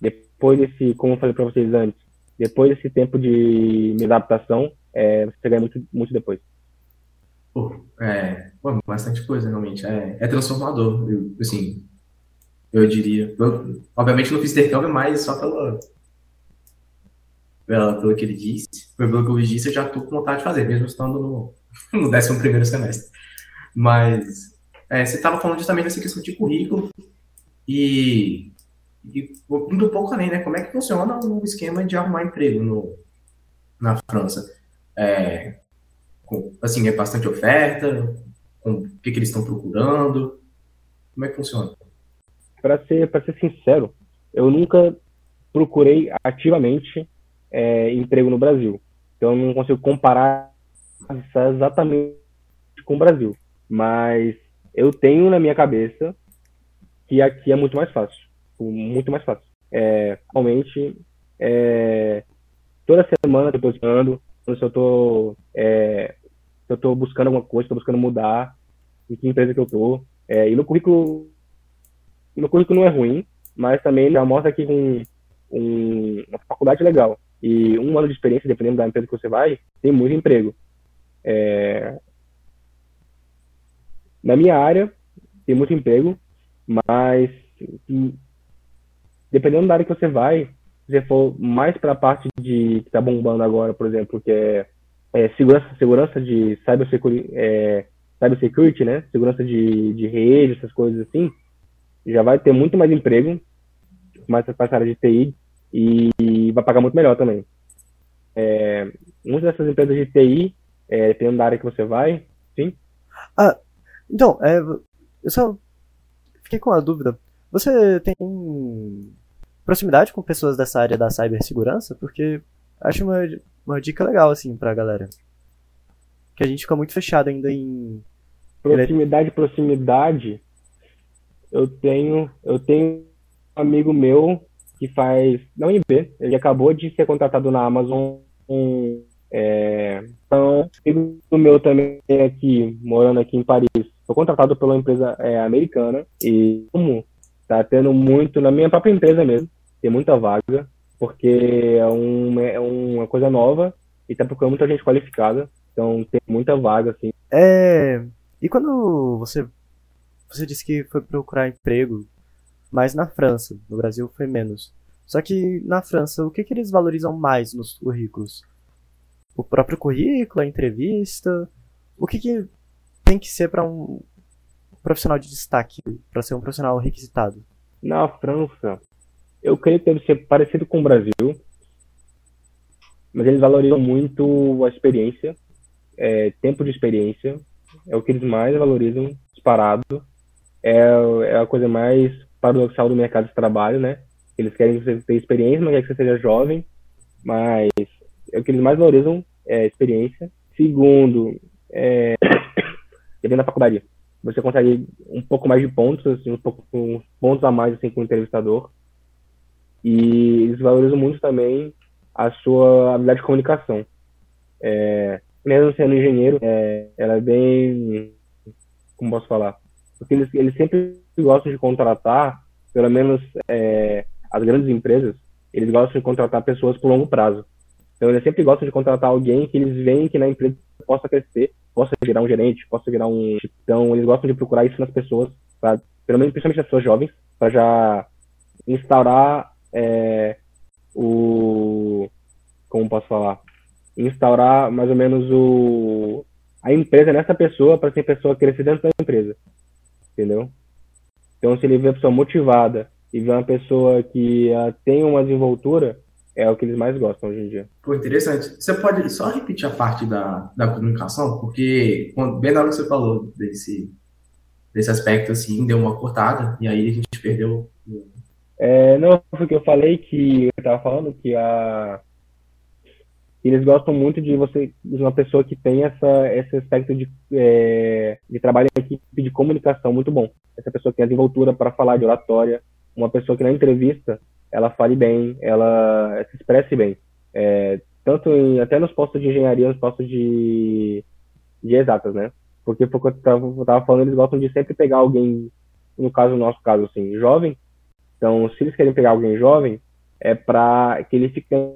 Depois desse, como eu falei para vocês antes, depois desse tempo de adaptação, é, você ganha muito, muito depois. Pô, é, bastante coisa, realmente. É, é transformador, eu, assim, eu diria. Obviamente não fiz intercâmbio, mas só pela, pela, pelo que ele disse, pelo que eu disse, eu já estou com vontade de fazer, mesmo estando no, <laughs> no 11 semestre. Mas é, você estava falando justamente dessa questão de currículo e, e um pouco além, né? Como é que funciona o esquema de arrumar emprego no, na França? É, com, assim, é bastante oferta? Com, o que, que eles estão procurando? Como é que funciona? Para ser, ser sincero, eu nunca procurei ativamente é, emprego no Brasil. Então, eu não consigo comparar exatamente com o Brasil. Mas eu tenho na minha cabeça que aqui é muito mais fácil. Muito mais fácil. É, realmente, é, toda semana eu estou estudando, se eu estou é, eu estou buscando alguma coisa, estou buscando mudar, em que empresa que eu estou. É, e no currículo, meu currículo não é ruim, mas também já mostra aqui com um, uma faculdade legal e um ano de experiência, dependendo da empresa que você vai, tem muito emprego. É... Na minha área, tem muito emprego, mas dependendo da área que você vai, se você for mais para a parte de que está bombando agora, por exemplo, que é, é segurança, segurança de é, cybersecurity, né? Segurança de, de rede, essas coisas assim, já vai ter muito mais emprego, mais para essa área de TI, e vai pagar muito melhor também. É, muitas dessas empresas de TI, é, dependendo da área que você vai, sim. Ah, então, é, eu só fiquei com uma dúvida. Você tem proximidade com pessoas dessa área da cibersegurança, porque acho uma, uma dica legal, assim, pra galera. Que a gente fica muito fechado ainda em. Proximidade, proximidade. Eu tenho, eu tenho um amigo meu que faz na UNB. Ele acabou de ser contratado na Amazon. Um, é, então, amigo meu também aqui, morando aqui em Paris, foi contratado pela empresa é, americana e como tá tendo muito, na minha própria empresa mesmo, tem muita vaga, porque é, um, é uma coisa nova e tá procurando muita gente qualificada, então tem muita vaga, assim. É. E quando você. Você disse que foi procurar emprego mais na França, no Brasil foi menos. Só que na França, o que, que eles valorizam mais nos currículos? O próprio currículo, a entrevista? O que, que tem que ser para um profissional de destaque, para ser um profissional requisitado? Na França, eu creio que deve ser parecido com o Brasil, mas eles valorizam muito a experiência, é, tempo de experiência, é o que eles mais valorizam, disparado. É, é a coisa mais paradoxal do mercado de trabalho, né? Eles querem que você tenha experiência, mas querem que você seja jovem, mas é o que eles mais valorizam é experiência. Segundo, é, <coughs> dependendo da faculdade, você consegue um pouco mais de pontos, assim, um pouco, uns pontos a mais assim, com o entrevistador. E eles valorizam muito também a sua habilidade de comunicação. É, mesmo sendo engenheiro, é, ela é bem. Como posso falar? Porque eles, eles sempre gostam de contratar, pelo menos é, as grandes empresas, eles gostam de contratar pessoas por longo prazo. Então, eles sempre gostam de contratar alguém que eles veem que na empresa possa crescer possa virar um gerente, possa virar um. Então, eles gostam de procurar isso nas pessoas, pra, pelo menos principalmente nas pessoas jovens, para já instaurar é, o. Como posso falar? Instaurar mais ou menos o. A empresa nessa pessoa para ser pessoa crescer dentro da empresa. Entendeu? Então, se ele vê a pessoa motivada e vê uma pessoa que uh, tem uma desenvoltura, é o que eles mais gostam hoje em dia. Pô, interessante. Você pode só repetir a parte da, da comunicação? Porque, bem na hora que você falou desse, desse aspecto, assim, deu uma cortada, e aí a gente perdeu. É, não, porque eu falei que, eu estava falando que a, eles gostam muito de você, de uma pessoa que tem essa, esse aspecto de, é, de trabalho em equipe de comunicação muito bom. Essa pessoa que tem a desenvoltura para falar de oratória, uma pessoa que na entrevista ela fale bem, ela se expresse bem. É, tanto em, até nos postos de engenharia, nos postos de, de exatas, né? Porque, porque eu tava, eu tava falando, eles gostam de sempre pegar alguém, no caso, no nosso caso, assim, jovem. Então, se eles querem pegar alguém jovem, é para que ele fique na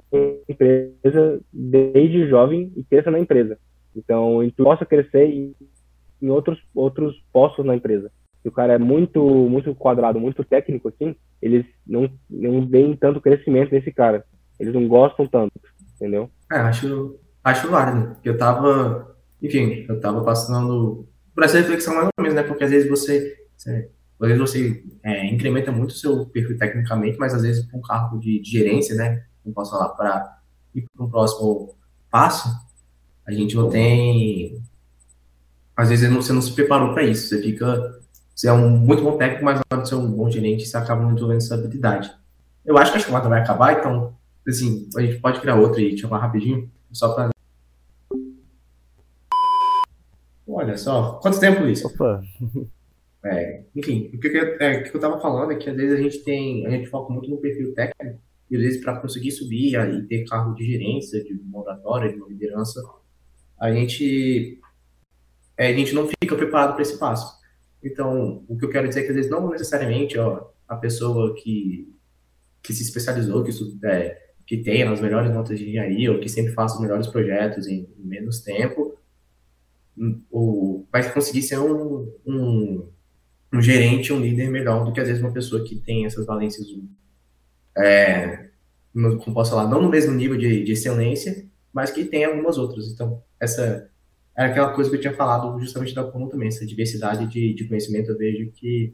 empresa desde jovem e cresça na empresa. Então, ele possa crescer em, em outros, outros postos na empresa se o cara é muito, muito quadrado, muito técnico, assim, eles não, não veem tanto crescimento nesse cara. Eles não gostam tanto, entendeu? É, acho, acho válido. Eu tava, enfim, eu tava passando por essa reflexão mais ou menos, né? Porque às vezes você, você às vezes você é, incrementa muito o seu perfil tecnicamente, mas às vezes com um cargo de, de, gerência, né? Como posso falar, para ir para um próximo passo, a gente não tem. Às vezes você não se preparou para isso, você fica você é um muito bom técnico, mas na hora de ser um bom gerente, você acaba não desenvolvendo essa habilidade. Eu acho que a chamada vai acabar, então, assim, a gente pode criar outra e chamar rapidinho, só para. Olha só, quanto tempo isso? Opa! É, enfim, o que, eu, é, o que eu tava falando é que às vezes a gente tem, a gente foca muito no perfil técnico, e às vezes para conseguir subir e ter cargo de gerência, de uma oratória, de liderança, a gente, é, a gente não fica preparado para esse passo. Então, o que eu quero dizer é que às vezes não necessariamente ó, a pessoa que, que se especializou, que, é, que tenha as melhores notas de engenharia, ou que sempre faça os melhores projetos em, em menos tempo, hum, ou vai conseguir ser um, um, um, gerente, um líder melhor do que às vezes uma pessoa que tem essas valências, é, como posso falar, não no mesmo nível de, de excelência, mas que tem algumas outras. Então, essa era aquela coisa que eu tinha falado justamente da Puno também, essa diversidade de, de conhecimento, eu vejo que,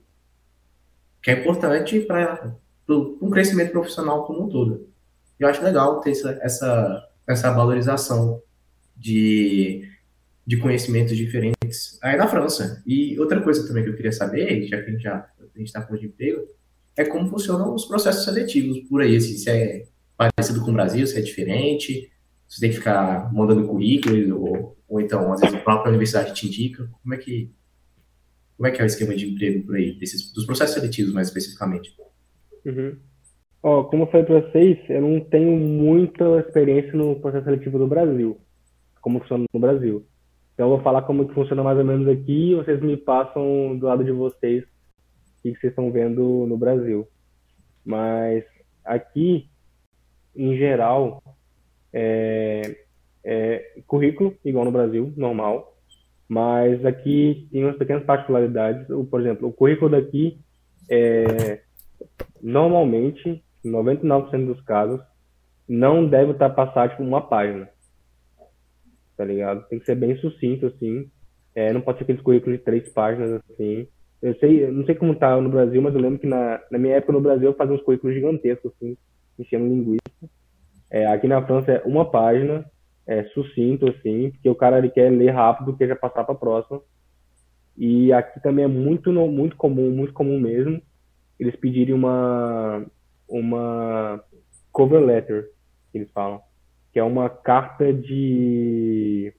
que é importante para um crescimento profissional como um todo. Eu acho legal ter essa, essa, essa valorização de, de conhecimentos diferentes aí na França. E outra coisa também que eu queria saber, já que a gente está falando de emprego, é como funcionam os processos seletivos por aí, assim, se é parecido com o Brasil, se é diferente, se tem que ficar mandando currículo, ou, ou então, às vezes, a própria universidade te indica, como é que, como é, que é o esquema de emprego por aí, desses, dos processos seletivos mais especificamente? Uhum. Ó, como eu falei para vocês, eu não tenho muita experiência no processo seletivo do Brasil, como funciona no Brasil. Então eu vou falar como que funciona mais ou menos aqui e vocês me passam do lado de vocês o que vocês estão vendo no Brasil. Mas aqui, em geral, é, é currículo, igual no Brasil, normal. Mas aqui tem umas pequenas particularidades. Por exemplo, o currículo daqui, é, normalmente, 99% dos casos, não deve estar passar tipo, uma página tá ligado? Tem que ser bem sucinto, assim. É, não pode ser aqueles currículos de três páginas, assim. Eu sei, eu não sei como tá no Brasil, mas eu lembro que na, na minha época no Brasil eu fazia uns currículos gigantescos, assim, enchendo linguiça. É, aqui na França é uma página, é sucinto, assim, porque o cara ele quer ler rápido, quer já passar para a próxima. E aqui também é muito, muito comum, muito comum mesmo, eles pedirem uma, uma cover letter, que eles falam que é uma carta de.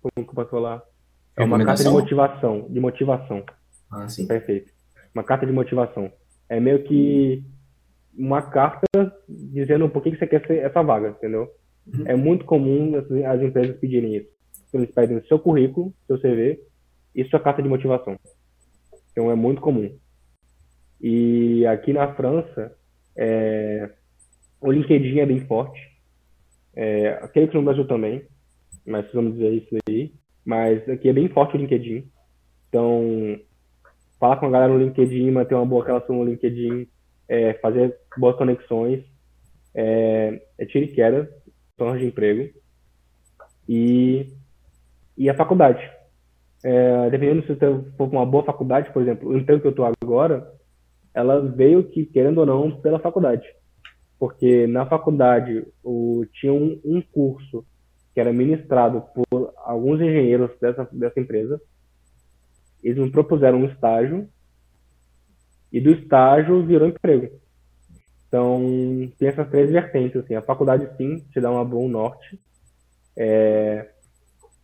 Como que eu posso falar? É uma carta de motivação. De motivação. Ah, sim. Perfeito. Uma carta de motivação. É meio que uma carta dizendo por que você quer ser essa vaga, entendeu? Uhum. É muito comum as empresas pedirem isso. Eles pedem seu currículo, seu CV e sua carta de motivação. Então é muito comum. E aqui na França, é... o LinkedIn é bem forte. É, aquele que no Brasil também, mas vamos dizer isso aí. Mas aqui é bem forte o LinkedIn. Então, falar com a galera no LinkedIn, manter uma boa relação no LinkedIn, é, fazer boas conexões, é, é tiro e queda, torna de emprego. E, e a faculdade. É, dependendo se você for uma boa faculdade, por exemplo, o emprego que eu estou agora, ela veio que, querendo ou não, pela faculdade porque na faculdade o, tinha um, um curso que era ministrado por alguns engenheiros dessa, dessa empresa. Eles me propuseram um estágio e do estágio virou emprego. Então, tem essas três vertentes. Assim. A faculdade, sim, te dá uma bom norte. É,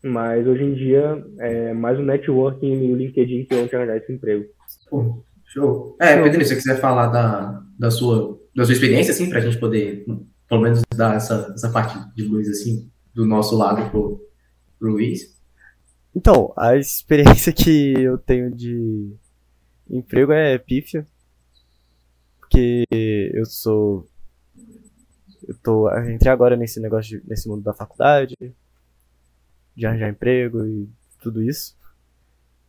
mas hoje em dia é mais o networking e o LinkedIn que vão te arranjar esse emprego. show. É, Pedro, se você quiser falar da, da sua da sua experiência, assim, para a gente poder, pelo menos, dar essa, essa parte de luz, assim, do nosso lado pro, pro Luiz? Então, a experiência que eu tenho de emprego é pífia, porque eu sou eu tô entrei agora nesse negócio de, nesse mundo da faculdade de arranjar emprego e tudo isso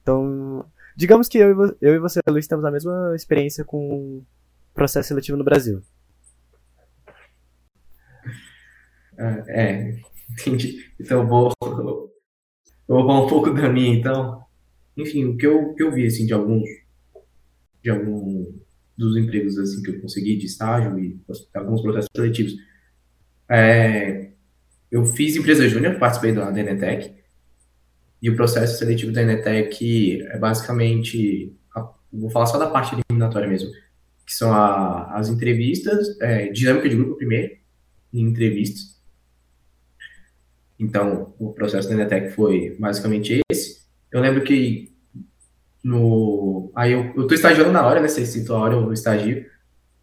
então digamos que eu, eu e você Luiz temos a mesma experiência com processo seletivo no Brasil. É, é entendi. Então eu vou, vou falar um pouco da minha, então. Enfim, o que eu, que eu vi, assim, de alguns, de alguns dos empregos, assim, que eu consegui de estágio e alguns processos seletivos. É, eu fiz empresa júnior, participei da Enetec, e o processo seletivo da Enetec é basicamente, vou falar só da parte eliminatória mesmo, que são a, as entrevistas, é, dinâmica de grupo primeiro, em entrevistas. Então, o processo da Netec foi basicamente esse. Eu lembro que no. Aí eu, eu tô estagiando na hora, né? Você citou a hora, eu estagio.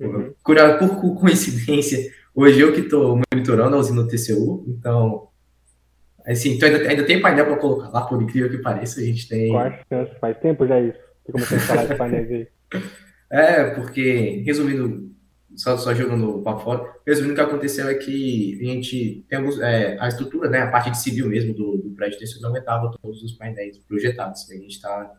Uhum. Por, por coincidência, hoje eu que estou monitorando a usina TCU, então. Assim, então ainda, ainda tem painel para colocar lá, por incrível que pareça, a gente tem. Quais faz tempo já isso? Comecei a falar de painéis aí. É, porque, resumindo, só, só jogando o papo fora, resumindo, o que aconteceu é que a gente temos é, a estrutura, né, a parte de civil mesmo do, do prédio desse não aguentava todos os painéis projetados. A gente está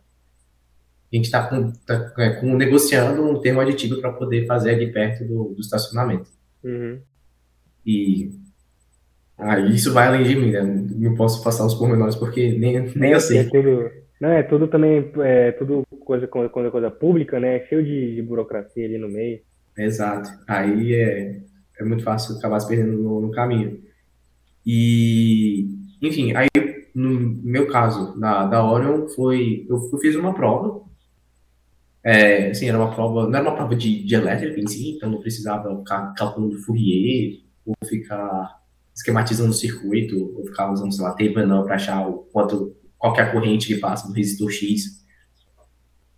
a gente está com, tá, é, com, negociando um termo aditivo para poder fazer ali perto do, do estacionamento. Uhum. E aí isso vai além de mim, né? Não posso passar os pormenores porque nem, nem eu sei. É tudo, não, é tudo também, é tudo coisa, coisa, coisa pública, né? Cheio de, de burocracia ali no meio. Exato. Aí é, é muito fácil acabar se perdendo no, no caminho. E, enfim, aí no meu caso, da, da Orion, foi. Eu, eu fiz uma prova. É, assim, era uma prova, não era uma prova de, de elétrica em si, então não precisava ficar calculando Fourier, ou ficar esquematizando o circuito, ou ficar usando, sei lá, tape não para achar o quanto, qualquer corrente que passa no resistor X.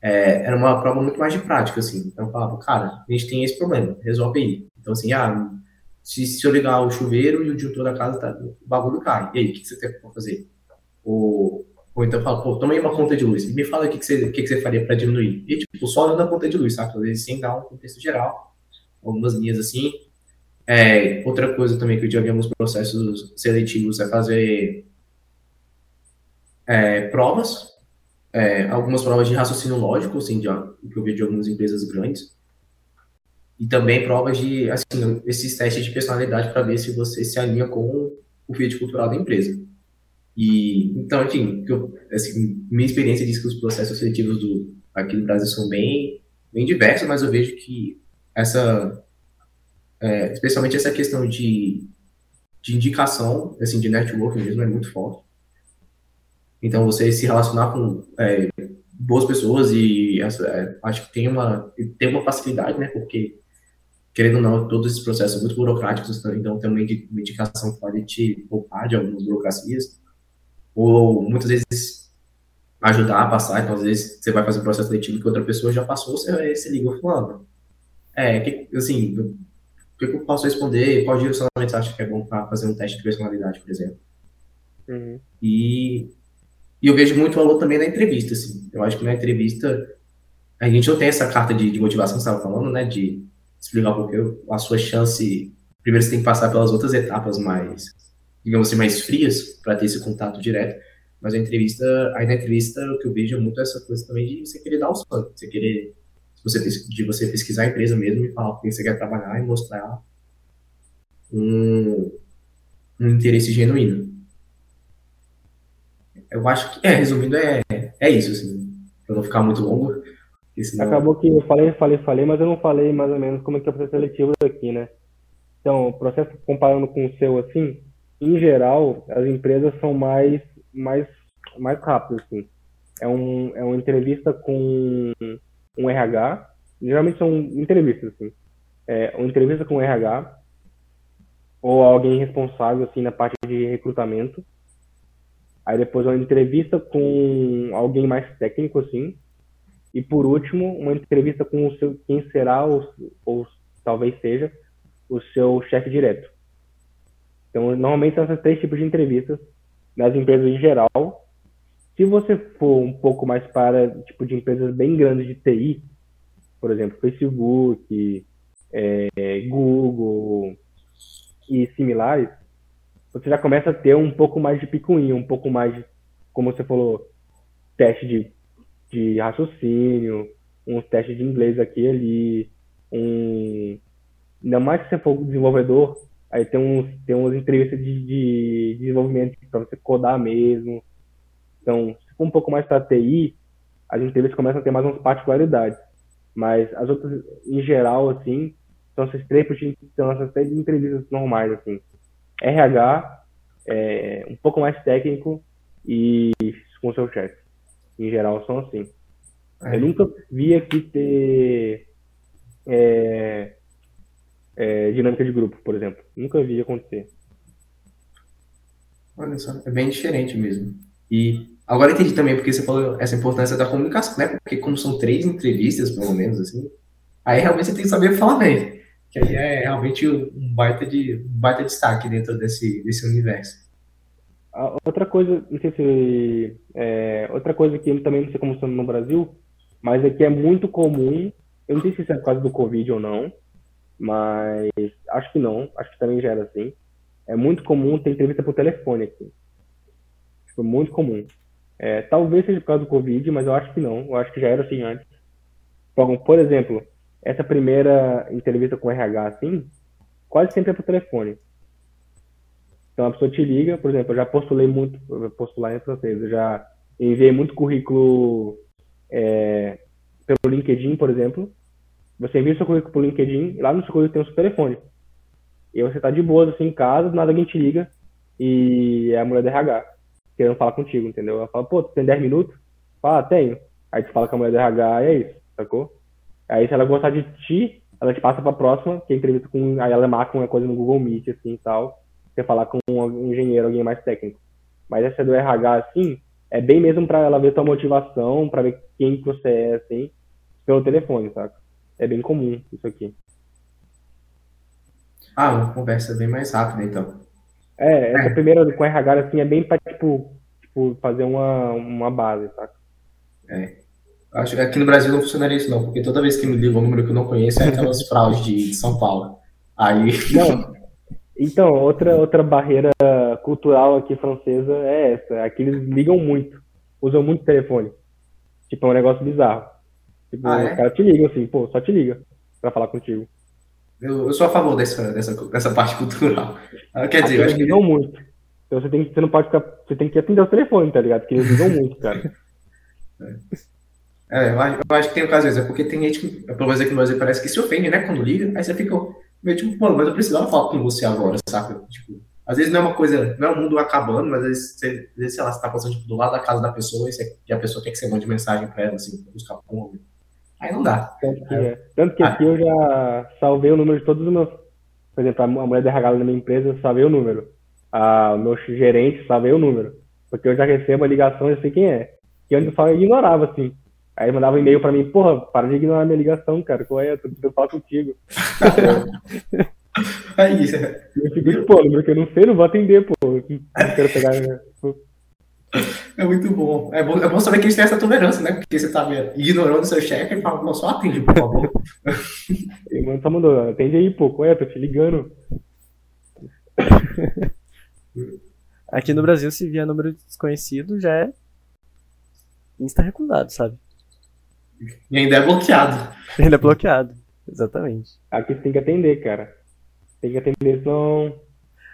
É, era uma prova muito mais de prática, assim. Então eu falava, cara, a gente tem esse problema, resolve aí. Então, assim, ah, se, se eu ligar o chuveiro e o disjuntor da casa, tá, o bagulho cai. E aí, o que, que você tem para fazer? Ou, ou então fala, pô, toma aí uma conta de luz. E me fala o que, que, você, o que, que você faria para diminuir. E, tipo, só olhando a conta de luz, sabe? Às vezes sem dar um contexto geral. Algumas linhas assim. É, outra coisa também que eu já vi alguns processos seletivos é fazer é, provas é, algumas provas de raciocínio lógico, assim, de, que eu vi de algumas empresas grandes, e também provas de, assim, esses testes de personalidade para ver se você se alinha com o fit cultural da empresa. E, então, enfim, eu, assim, minha experiência diz que os processos seletivos do, aqui no Brasil são bem, bem diversos, mas eu vejo que essa, é, especialmente essa questão de, de indicação, assim, de networking mesmo, é muito forte. Então, você se relacionar com é, boas pessoas e é, acho que tem uma, tem uma facilidade, né? Porque, querendo ou não, todos esses processos são muito burocráticos, então tem uma indicação que pode te poupar de algumas burocracias. Ou, muitas vezes, ajudar a passar. Então, às vezes, você vai fazer um processo seletivo que outra pessoa já passou, você, você liga falando. É, que, assim, o que eu posso responder? Qual direcionamento você acha que é bom para fazer um teste de personalidade, por exemplo? Uhum. E e eu vejo muito valor também na entrevista, assim. Eu acho que na entrevista a gente não tem essa carta de, de motivação que você estava falando, né? De explicar um pouco a sua chance. Primeiro você tem que passar pelas outras etapas mais, digamos assim, mais frias para ter esse contato direto. Mas a entrevista, aí na entrevista o que eu vejo é muito essa coisa também de você querer dar os fãs, você querer você, de você pesquisar a empresa mesmo e falar com quem você quer trabalhar e mostrar um, um interesse genuíno eu acho que, é, resumindo, é, é isso, assim, pra não ficar muito longo. Senão... Acabou que eu falei, falei, falei, mas eu não falei mais ou menos como é que é o processo seletivo aqui, né? Então, o processo comparando com o seu, assim, em geral, as empresas são mais, mais, mais rápidas, assim. É, um, é uma entrevista com um RH, geralmente são entrevistas, assim. É uma entrevista com um RH, ou alguém responsável, assim, na parte de recrutamento, Aí depois uma entrevista com alguém mais técnico, assim. E por último, uma entrevista com o seu, quem será, ou, ou talvez seja, o seu chefe direto. Então, normalmente são esses três tipos de entrevistas nas empresas em geral. Se você for um pouco mais para tipo de empresas bem grandes de TI, por exemplo, Facebook, é, Google e similares, você já começa a ter um pouco mais de picuinha, um pouco mais, de, como você falou, teste de, de raciocínio, uns testes de inglês aqui e ali, um... Ainda mais que você for desenvolvedor, aí tem uns, tem umas entrevistas de, de desenvolvimento para você codar mesmo. Então, se for um pouco mais para TI, as entrevistas começam a ter mais umas particularidades. Mas as outras, em geral, assim, são essas três, são essas três entrevistas normais, assim. RH, é, um pouco mais técnico e com seu chefe. Em geral, são assim. É. Eu nunca vi aqui ter é, é, dinâmica de grupo, por exemplo. Nunca vi acontecer. Olha só, é bem diferente mesmo. E agora entendi também porque você falou essa importância da comunicação, né? Porque como são três entrevistas, pelo menos, assim, aí realmente você tem que saber falar bem que aí é realmente um baita, de, um baita destaque dentro desse, desse universo. Outra coisa, não sei se. É, outra coisa que também não sei como funciona no Brasil, mas aqui é muito comum. Eu não sei se isso é por causa do Covid ou não, mas acho que não. Acho que também já era assim. É muito comum ter entrevista por telefone aqui. Tipo, muito comum. É, talvez seja por causa do Covid, mas eu acho que não. Eu acho que já era assim antes. Bom, por exemplo, essa primeira entrevista com o RH, assim, quase sempre é por telefone. Então a pessoa te liga, por exemplo, eu já postulei muito, postular em francês, eu já enviei muito currículo é, pelo LinkedIn, por exemplo. Você envia seu currículo pelo LinkedIn, e lá no seu currículo tem o seu telefone. E você tá de boa, assim, em casa, nada alguém te liga, e é a mulher do RH, querendo falar contigo, entendeu? Ela fala, pô, tu tem 10 minutos? Fala, ah, tenho. Aí tu fala com a mulher do RH, e é isso sacou? Aí se ela gostar de ti, ela te passa pra próxima, que é entrevista com. Aí ela marca uma coisa no Google Meet, assim e tal. Você falar com um engenheiro, alguém mais técnico. Mas essa do RH, assim, é bem mesmo pra ela ver tua motivação, pra ver quem que você é, assim, pelo telefone, saca? É bem comum isso aqui. Ah, uma conversa bem mais rápida, então. É, essa é. primeira com RH, assim, é bem pra, tipo, tipo fazer uma, uma base, saca? É. Acho que aqui no Brasil não funcionaria isso, não, porque toda vez que me liga um número que eu não conheço é aquelas <laughs> fraudes de São Paulo. Aí. <laughs> Não. Então, outra, outra barreira cultural aqui francesa é essa. Aqui eles ligam muito. Usam muito telefone. Tipo, é um negócio bizarro. Tipo, ah, é? os caras te ligam assim, pô, só te liga pra falar contigo. Eu, eu sou a favor dessa, dessa, dessa parte cultural. Ah, quer dizer, eu acho que. ligam muito. Então você, tem, você não pode ficar. Você tem que atender o telefone, tá ligado? Porque eles ligam muito, cara. É. <laughs> É, eu acho, eu acho que tem ocasiões, é porque tem gente que, pelo menos aqui no Brasil, parece que se ofende, né, quando liga, aí você fica meio tipo, mano, mas eu precisava falar com você agora, saca? Tipo, às vezes não é uma coisa, não é o um mundo acabando, mas às vezes, você, às vezes sei lá, você tá passando tipo, do lado da casa da pessoa e, você, e a pessoa quer que você mande mensagem pra ela, assim, pra buscar pão. Aí não dá. Tanto que, é. Tanto que ah. aqui eu já salvei o número de todos os meus. Por exemplo, a mulher da RH da minha empresa, eu salvei o número. A, o meu gerente, salvei o número. Porque eu já recebo a ligação e sei quem é. Que antes eu só ignorava, assim. Aí mandava um e-mail pra mim, porra, para de ignorar minha ligação, cara. Qual é? Eu tô falar contigo. <laughs> Aí, eu fico, tipo, pô, número que eu não sei, não vou atender, pô. Não quero pegar. Né? É muito bom. É, bom. é bom saber que eles têm essa tolerância, né? Porque você tá ignorando o seu chefe e fala, só atende, por favor. <laughs> E mano só mandou, atende aí, pô. Qual é? Tô te ligando. Aqui no Brasil, se via número desconhecido, já é insta recusado, sabe? E ainda é bloqueado. Ainda é bloqueado, exatamente. Aqui você tem que atender, cara. Tem que atender, senão.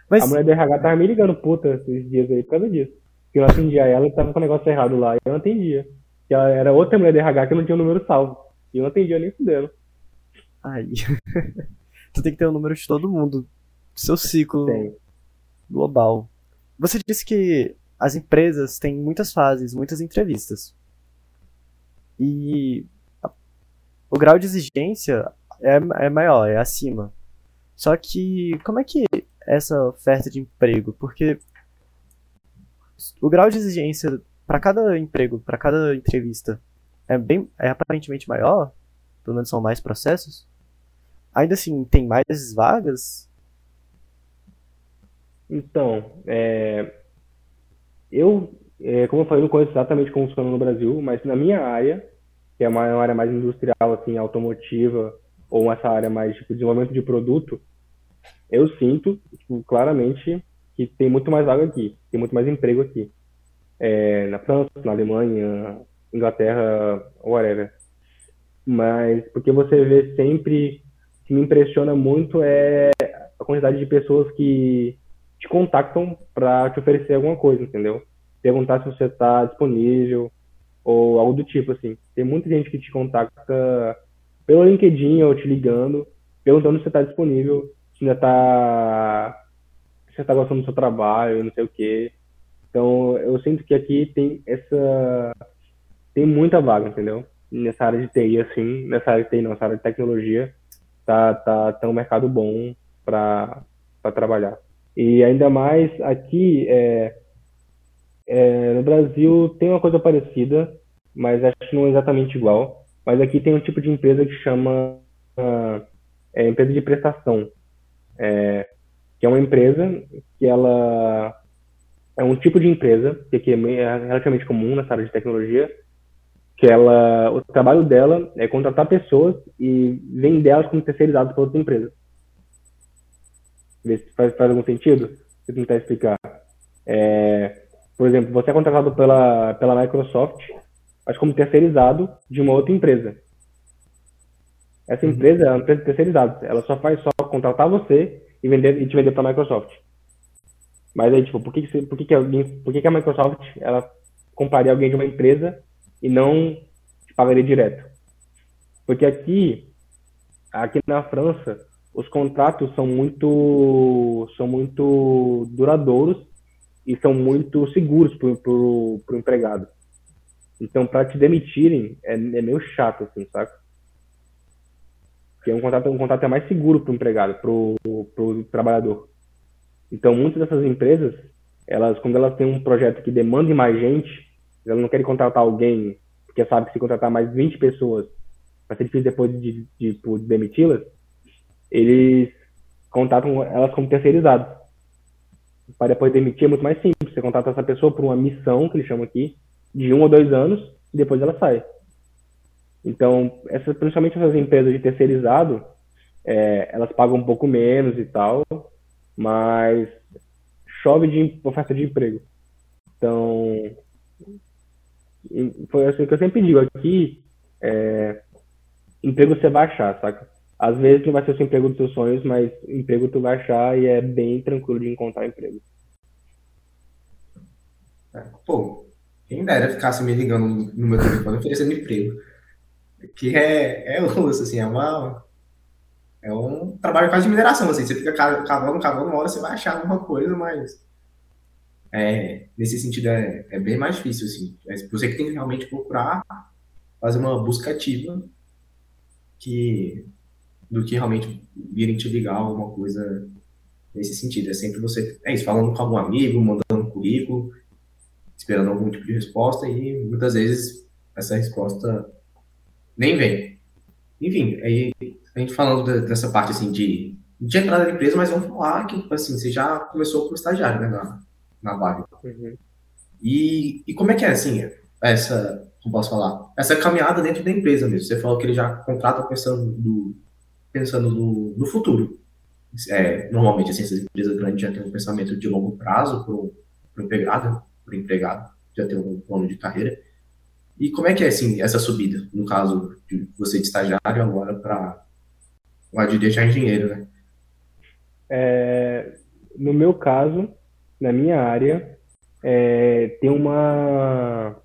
Mas... A mulher do RH tava me ligando puta esses dias aí por causa disso. Que eu atendia ela e tava com o negócio errado lá. E eu não atendia. Que ela era outra mulher do RH que não tinha o número salvo. E eu não atendia nem dela. <laughs> Aí. tu tem que ter o número de todo mundo. Do seu ciclo tem. global. Você disse que as empresas têm muitas fases, muitas entrevistas. E o grau de exigência é, é maior, é acima. Só que como é que essa oferta de emprego? Porque o grau de exigência para cada emprego, para cada entrevista, é bem é aparentemente maior, pelo menos são mais processos. Ainda assim, tem mais vagas? Então, é, eu é, como eu falei, não conheço exatamente como funciona no Brasil, mas na minha área, que é uma, área mais industrial, assim, automotiva, ou essa área mais tipo desenvolvimento de produto, eu sinto tipo, claramente que tem muito mais vaga aqui, tem muito mais emprego aqui. É, na França, na Alemanha, Inglaterra, whatever. Mas porque você vê sempre, o que me impressiona muito é a quantidade de pessoas que te contactam para te oferecer alguma coisa, entendeu? Perguntar se você está disponível ou algo do tipo, assim. Tem muita gente que te contacta pelo LinkedIn ou te ligando, perguntando se você está disponível, se ainda está você está gostando do seu trabalho, não sei o quê. Então, eu sinto que aqui tem essa tem muita vaga, entendeu? Nessa área de TI, assim, nessa área de TI, não, nessa área de tecnologia, tá, tá, tá um mercado bom para trabalhar. E ainda mais aqui, é, é, no Brasil tem uma coisa parecida, mas acho que não é exatamente igual. Mas aqui tem um tipo de empresa que chama uh, é, empresa de prestação, é, que é uma empresa que ela é um tipo de empresa que aqui é, é relativamente comum nessa área de tecnologia, que ela, o trabalho dela é contratar pessoas e vender elas como terceirizadas para outras empresas. Faz, faz algum sentido? Se tentar explicar. É, por exemplo, você é contratado pela, pela Microsoft, mas como terceirizado de uma outra empresa. Essa uhum. empresa é uma empresa terceirizada. Ela só faz só contratar você e vender e te vender para a Microsoft. Mas aí, tipo, por que, que, por que, que, alguém, por que, que a Microsoft ela compraria alguém de uma empresa e não te pagaria direto? Porque aqui, aqui na França, os contratos são muito, são muito duradouros e são muito seguros para o empregado. Então, para te demitirem, é, é, meio chato, assim, saca? Porque um contrato, um contrato é mais seguro para o empregado, para o trabalhador. Então, muitas dessas empresas, elas, quando elas têm um projeto que demande mais gente, elas não querem contratar alguém, porque sabe que se contratar mais 20 pessoas, vai ser difícil depois de, de, de, de demiti-las, eles contratam elas como terceirizadas. Para depois demitir é muito mais simples. Você contrata essa pessoa por uma missão, que eles chamam aqui, de um ou dois anos, e depois ela sai. Então, essas, principalmente essas empresas de terceirizado, é, elas pagam um pouco menos e tal, mas chove de oferta de emprego. Então, foi assim que eu sempre digo aqui, é, emprego você vai achar, saca? Às vezes não vai ser o seu emprego dos seus sonhos, mas emprego tu vai achar e é bem tranquilo de encontrar emprego. É, pô, quem dera ficasse me ligando no meu telefone oferecendo emprego. Que é, é osso, assim, é uma. É um trabalho quase de mineração, assim. Você fica cavando, cavando, uma hora você vai achar alguma coisa, mas. É, nesse sentido é, é bem mais difícil, assim. É você que tem que realmente procurar fazer uma busca ativa que do que realmente virem te ligar alguma coisa nesse sentido. É sempre você, é isso, falando com algum amigo, mandando um currículo, esperando algum tipo de resposta e muitas vezes essa resposta nem vem. Enfim, aí a gente falando dessa parte assim de, de entrada da empresa, mas vamos falar que assim, você já começou como estagiário né, na, na vaga. Uhum. E, e como é que é assim, essa, como posso falar, essa caminhada dentro da empresa mesmo? Você falou que ele já contrata pensando do, pensando no, no futuro. É, normalmente, assim, essas empresas grandes já têm um pensamento de longo prazo para o empregado, para empregado, já tem um plano de carreira. E como é que é, assim, essa subida, no caso de você de estagiário agora para o de deixar engenheiro, né? É, no meu caso, na minha área, é, tem uma...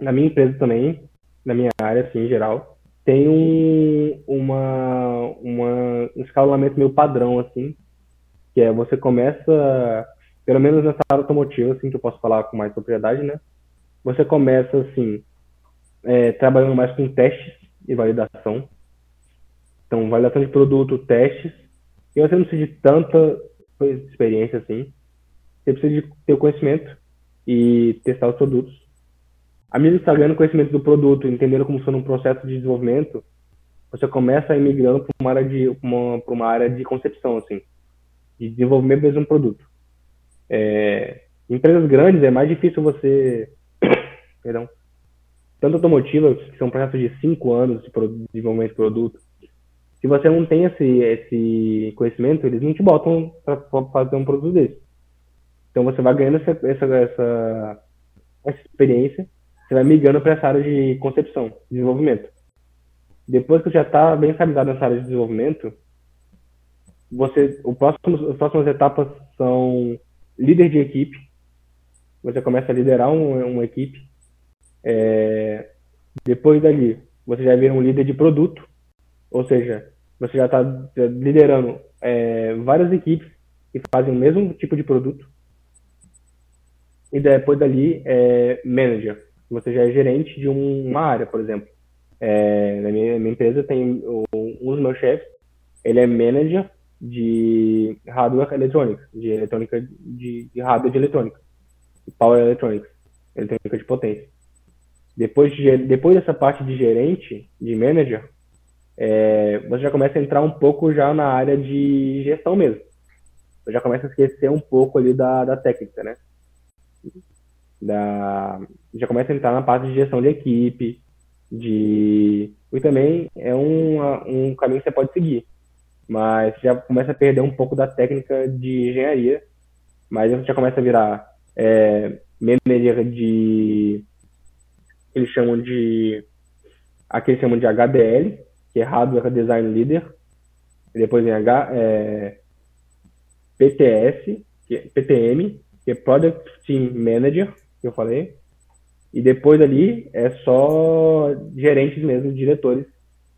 Na minha empresa também, na minha área, assim, em geral, tem um, uma, uma, um escalonamento meio padrão, assim, que é você começa, pelo menos nessa área automotiva, assim, que eu posso falar com mais propriedade, né? Você começa, assim, é, trabalhando mais com testes e validação. Então, validação de produto, testes. E você não precisa de tanta experiência, assim. Você precisa de ter o conhecimento e testar os produtos. À medida que está ganhando conhecimento do produto, entendendo como funciona um processo de desenvolvimento, você começa migrando para uma área de uma, uma área de concepção, assim, de desenvolvimento mesmo um produto. É, em empresas grandes é mais difícil você, <coughs> perdão, tanto automotivas que são processos de cinco anos de desenvolvimento de produto. Se você não tem esse esse conhecimento, eles não te botam para fazer um produto desse. Então você vai ganhando essa, essa, essa experiência você vai migrando para essa área de concepção, desenvolvimento. Depois que você já está bem estabilizado nessa área de desenvolvimento, você, o próximo, as próximas etapas são líder de equipe. Você começa a liderar um, uma equipe. É, depois dali, você já vira um líder de produto, ou seja, você já está liderando é, várias equipes que fazem o mesmo tipo de produto. E depois dali, é manager você já é gerente de um, uma área, por exemplo. É, na minha, minha, empresa tem um dos meus chefes, ele é manager de hardware electronics, de eletrônica de, de hardware de eletrônica, de power electronics, eletrônica de potência. Depois, de, depois dessa parte de gerente, de manager, é, você já começa a entrar um pouco já na área de gestão mesmo. Você já começa a esquecer um pouco ali da, da técnica, né? Da já começa a entrar na parte de gestão de equipe, de e também é um, um caminho que você pode seguir, mas já começa a perder um pouco da técnica de engenharia, mas você já começa a virar é, manager de eles chamam de aqui eles chamam de HDL, que é Hardware Design Leader, e depois vem H, é, PTS, que é PTM, que é Product Team Manager, que eu falei. E depois ali é só gerentes mesmo, diretores,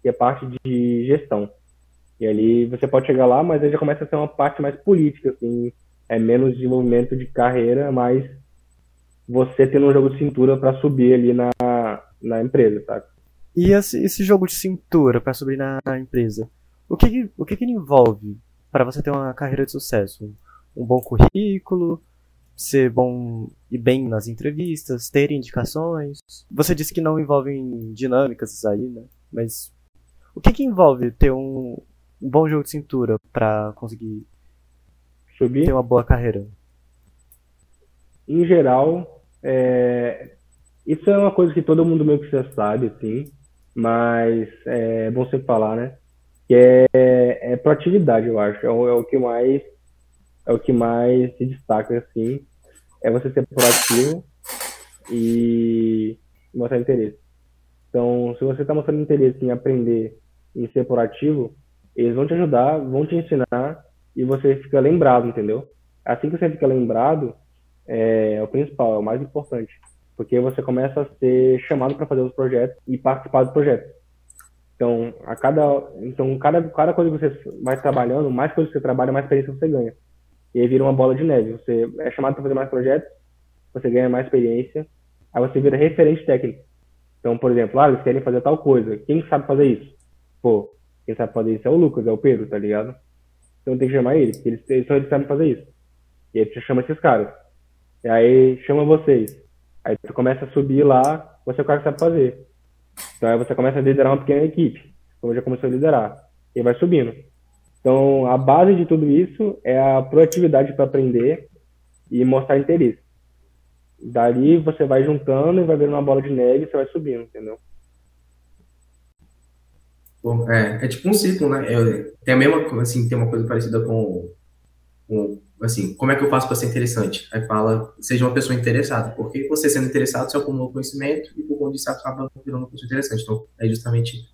que é parte de gestão. E ali você pode chegar lá, mas aí já começa a ser uma parte mais política, assim, é menos desenvolvimento de carreira, mas você tendo um jogo de cintura para subir ali na, na empresa, sabe? E esse, esse jogo de cintura para subir na, na, empresa, o que o que, que ele envolve para você ter uma carreira de sucesso? Um bom currículo, ser bom e bem nas entrevistas, ter indicações. Você disse que não envolvem dinâmicas isso aí, né? Mas o que que envolve ter um, um bom jogo de cintura para conseguir subir ter uma boa carreira? Em geral, é... isso é uma coisa que todo mundo meio que já sabe, assim, mas é bom você falar, né? Que é, é proatividade, eu acho. É o, é o que mais é o que mais se destaca, assim, é você ser proativo e mostrar interesse. Então, se você está mostrando interesse em aprender em ser proativo, eles vão te ajudar, vão te ensinar e você fica lembrado, entendeu? Assim que você fica lembrado, é, é o principal, é o mais importante. Porque você começa a ser chamado para fazer os projetos e participar dos projetos. Então, a cada, então cada, cada coisa que você vai trabalhando, mais coisas que você trabalha, mais experiência você ganha. E aí vira uma bola de neve. Você é chamado para fazer mais projetos, você ganha mais experiência, aí você vira referente técnico. Então, por exemplo, ah, eles querem fazer tal coisa. Quem sabe fazer isso? Pô, quem sabe fazer isso é o Lucas, é o Pedro, tá ligado? Então tem que chamar ele, porque eles, eles só eles sabem fazer isso. E aí você chama esses caras. E aí chama vocês. Aí você começa a subir lá, você é o cara que sabe fazer. Então aí você começa a liderar uma pequena equipe, como já começou a liderar. E vai subindo. Então, a base de tudo isso é a proatividade para aprender e mostrar interesse. Dali você vai juntando e vai vendo uma bola de neve e você vai subindo, entendeu? Bom, é, é tipo um ciclo, né? É, tem a mesma, assim, tem uma coisa parecida com, com assim, como é que eu faço para ser interessante? Aí fala, seja uma pessoa interessada, porque você sendo interessado, você acumula conhecimento e por conta disso acaba virando uma pessoa interessante. Então, é justamente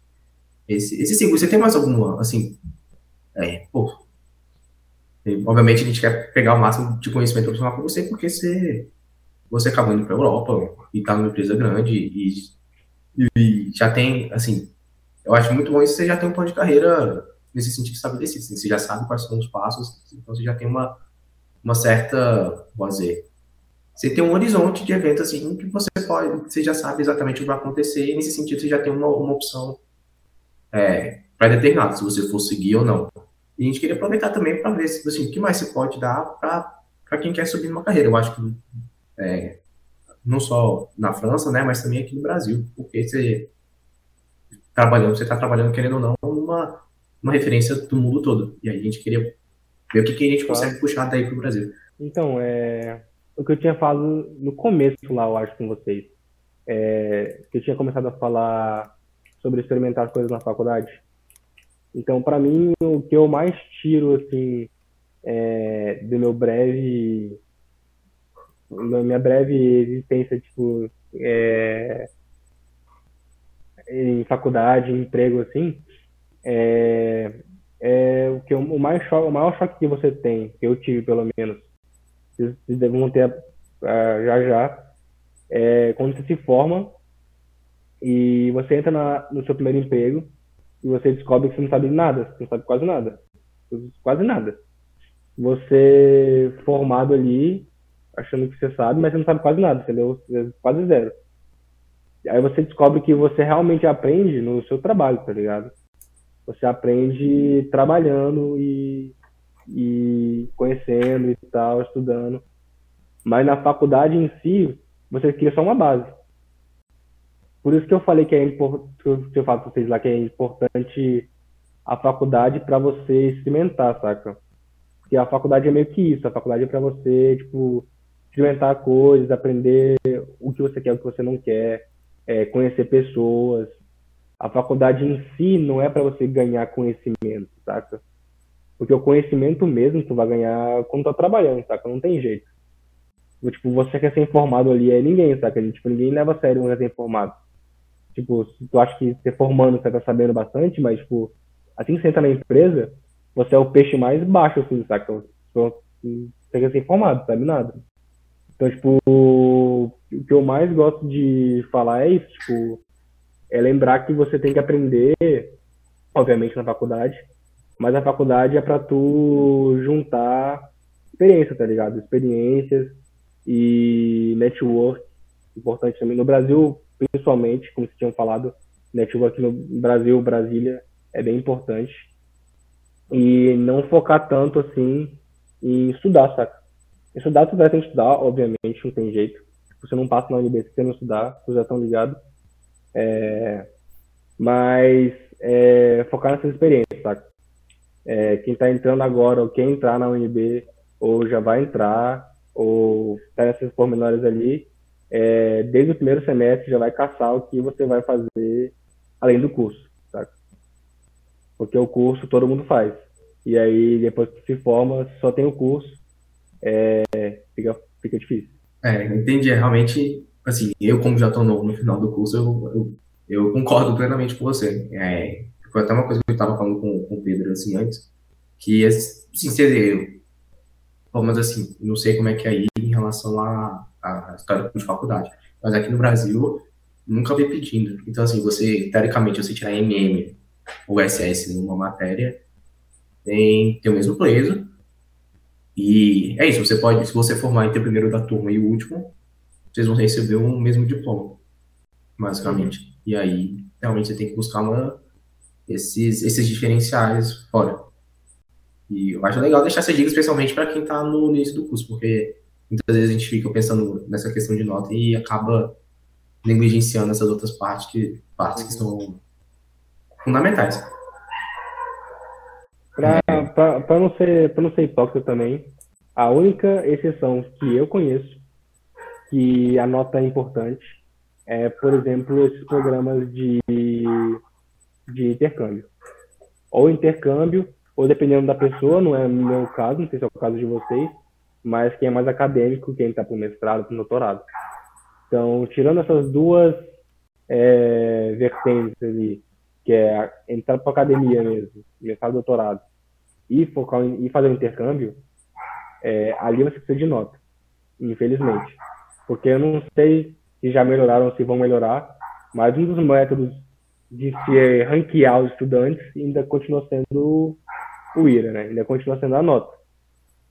esse, esse ciclo. Você tem mais alguma, assim, é, pô. E, obviamente a gente quer pegar o máximo de conhecimento profissional com você, porque você, você acabou indo para a Europa e está numa empresa grande e, e, já tem, assim, eu acho muito bom isso, você já tem um plano de carreira nesse sentido estabelecido, assim, você já sabe quais são os passos, então você já tem uma, uma certa, dizer, você tem um horizonte de evento assim que você pode, você já sabe exatamente o que vai acontecer, e nesse sentido você já tem uma, uma opção é, pré-determinada, se você for seguir ou não. E a gente queria aproveitar também para ver assim, o que mais você pode dar para quem quer subir numa carreira. Eu acho que é, não só na França, né, mas também aqui no Brasil, porque você trabalhando, você está trabalhando querendo ou não numa uma referência do mundo todo. E aí a gente queria ver o que, que a gente consegue puxar daí para o Brasil. Então, é, o que eu tinha falado no começo lá, eu acho, com vocês, é, que eu tinha começado a falar sobre experimentar as coisas na faculdade. Então, para mim, o que eu mais tiro, assim, é, do meu breve, da minha breve existência, tipo, é, em faculdade, em emprego, assim, é, é o que o mais choque, o maior choque que você tem, que eu tive pelo menos, vocês devem ter já já, é quando você se forma e você entra na, no seu primeiro emprego e você descobre que você não sabe nada, você não sabe quase nada. Quase nada. Você formado ali, achando que você sabe, mas você não sabe quase nada, entendeu? Quase zero. Aí você descobre que você realmente aprende no seu trabalho, tá ligado? Você aprende trabalhando e, e conhecendo e tal, estudando. Mas na faculdade em si, você cria só uma base. Por isso que eu falei que é importante, eu falo pra vocês lá que é importante a faculdade para você experimentar, saca? Porque a faculdade é meio que isso, a faculdade é para você, tipo, experimentar coisas, aprender o que você quer, o que você não quer, é, conhecer pessoas. A faculdade em si não é para você ganhar conhecimento, saca? Porque o conhecimento mesmo tu vai ganhar quando tá trabalhando, saca? Não tem jeito. Tipo, você quer ser informado ali é ninguém, saca? Tipo, ninguém leva a sério um quer ser informado. Tipo, tu acha que você formando você tá sabendo bastante, mas, tipo, assim que você entra na empresa, você é o peixe mais baixo, assim, saca? Você quer ser informado, sabe nada. Então, tipo, o que eu mais gosto de falar é isso, tipo, é lembrar que você tem que aprender, obviamente, na faculdade, mas a faculdade é para tu juntar experiência, tá ligado? Experiências e network, importante também. No Brasil, principalmente, como vocês tinham falado, network no Brasil, Brasília, é bem importante. E não focar tanto assim em estudar, saca? Estudar, tu vai ter que estudar, obviamente, não tem jeito. Você não passa na UNB se você não estudar, vocês já estão ligados. É... Mas é... focar nessas experiências, saca? É... Quem está entrando agora, ou quem entrar na UNB, ou já vai entrar, ou tá nessas pormenores ali, é, desde o primeiro semestre já vai caçar o que você vai fazer além do curso, saca? Porque o curso todo mundo faz. E aí, depois que se forma, só tem o curso, é, fica, fica difícil. É, entendi. É, realmente, assim, eu como já estou no, no, final do curso, eu, eu, eu, concordo plenamente com você. É, foi até uma coisa que eu estava falando com, com o Pedro, assim, antes, que, assim, ser, mas assim, não sei como é que é aí em relação à, à história de faculdade, mas aqui no Brasil, nunca vi pedindo. Então, assim, você, teoricamente, você tirar MM ou SS numa matéria, tem, tem o mesmo peso, e é isso, você pode, se você formar entre o primeiro da turma e o último, vocês vão receber o mesmo diploma, basicamente. E aí, realmente, você tem que buscar uma, esses, esses diferenciais fora. E eu acho legal deixar essa dica, especialmente para quem está no início do curso, porque muitas vezes a gente fica pensando nessa questão de nota e acaba negligenciando essas outras partes que, partes que são fundamentais. Para não, ser, não ser hipócrita também, a única exceção que eu conheço que a nota é importante é, por exemplo, esses programas de, de intercâmbio. Ou intercâmbio, ou dependendo da pessoa, não é o meu caso, não sei se é o caso de vocês, mas quem é mais acadêmico, quem está para o mestrado, para o doutorado. Então, tirando essas duas é, vertentes ali, que é entrar para academia mesmo, mestrado, doutorado, e focar e fazer o um intercâmbio, é, ali você precisa de nota, infelizmente. Porque eu não sei se já melhoraram ou se vão melhorar, mas um dos métodos de se ranquear os estudantes ainda continua sendo o IRA, né? Ainda continua sendo a nota.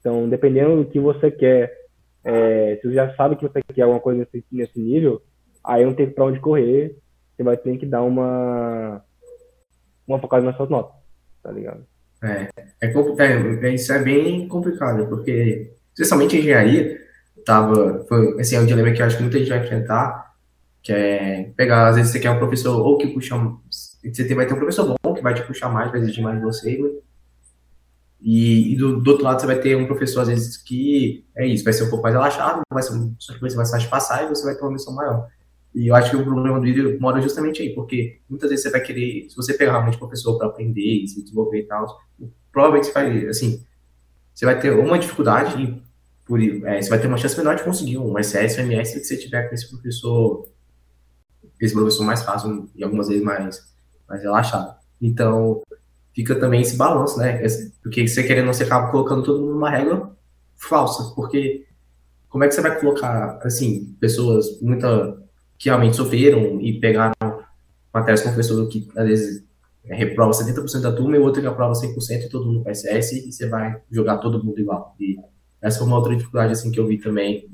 Então, dependendo do que você quer, é, se você já sabe que você quer alguma coisa nesse, nesse nível, aí não tem para onde correr, você vai ter que dar uma uma focada nas suas notas, tá ligado? É, é, é, isso é bem complicado, porque, especialmente engenharia, tava, foi, assim, é um dilema que eu acho que muita gente vai enfrentar, que é pegar, às vezes você quer um professor, ou que puxa, você vai ter um professor bom, que vai te puxar mais, vai exigir mais de você, e, e do, do, outro lado você vai ter um professor, às vezes, que é isso, vai ser um pouco mais relaxado, vai ser, só que você vai se passar e você vai ter uma missão maior. E eu acho que o problema do vídeo mora justamente aí, porque muitas vezes você vai querer, se você pegar realmente um professor para aprender e se desenvolver e tal, provavelmente você vai, assim, você vai ter uma dificuldade e por, é, você vai ter uma chance menor de conseguir um SS, um MS, se você tiver com esse professor, esse professor mais fácil e algumas vezes mais, mais relaxado. Então, fica também esse balanço, né? Porque você querendo, você acaba colocando todo mundo numa regra falsa, porque como é que você vai colocar, assim, pessoas muita que realmente sofreram e pegaram matérias com professor que às vezes é, reprova 70% da turma e outro que aprova 100% e todo mundo com SS e você vai jogar todo mundo igual. E essa foi uma outra dificuldade assim que eu vi também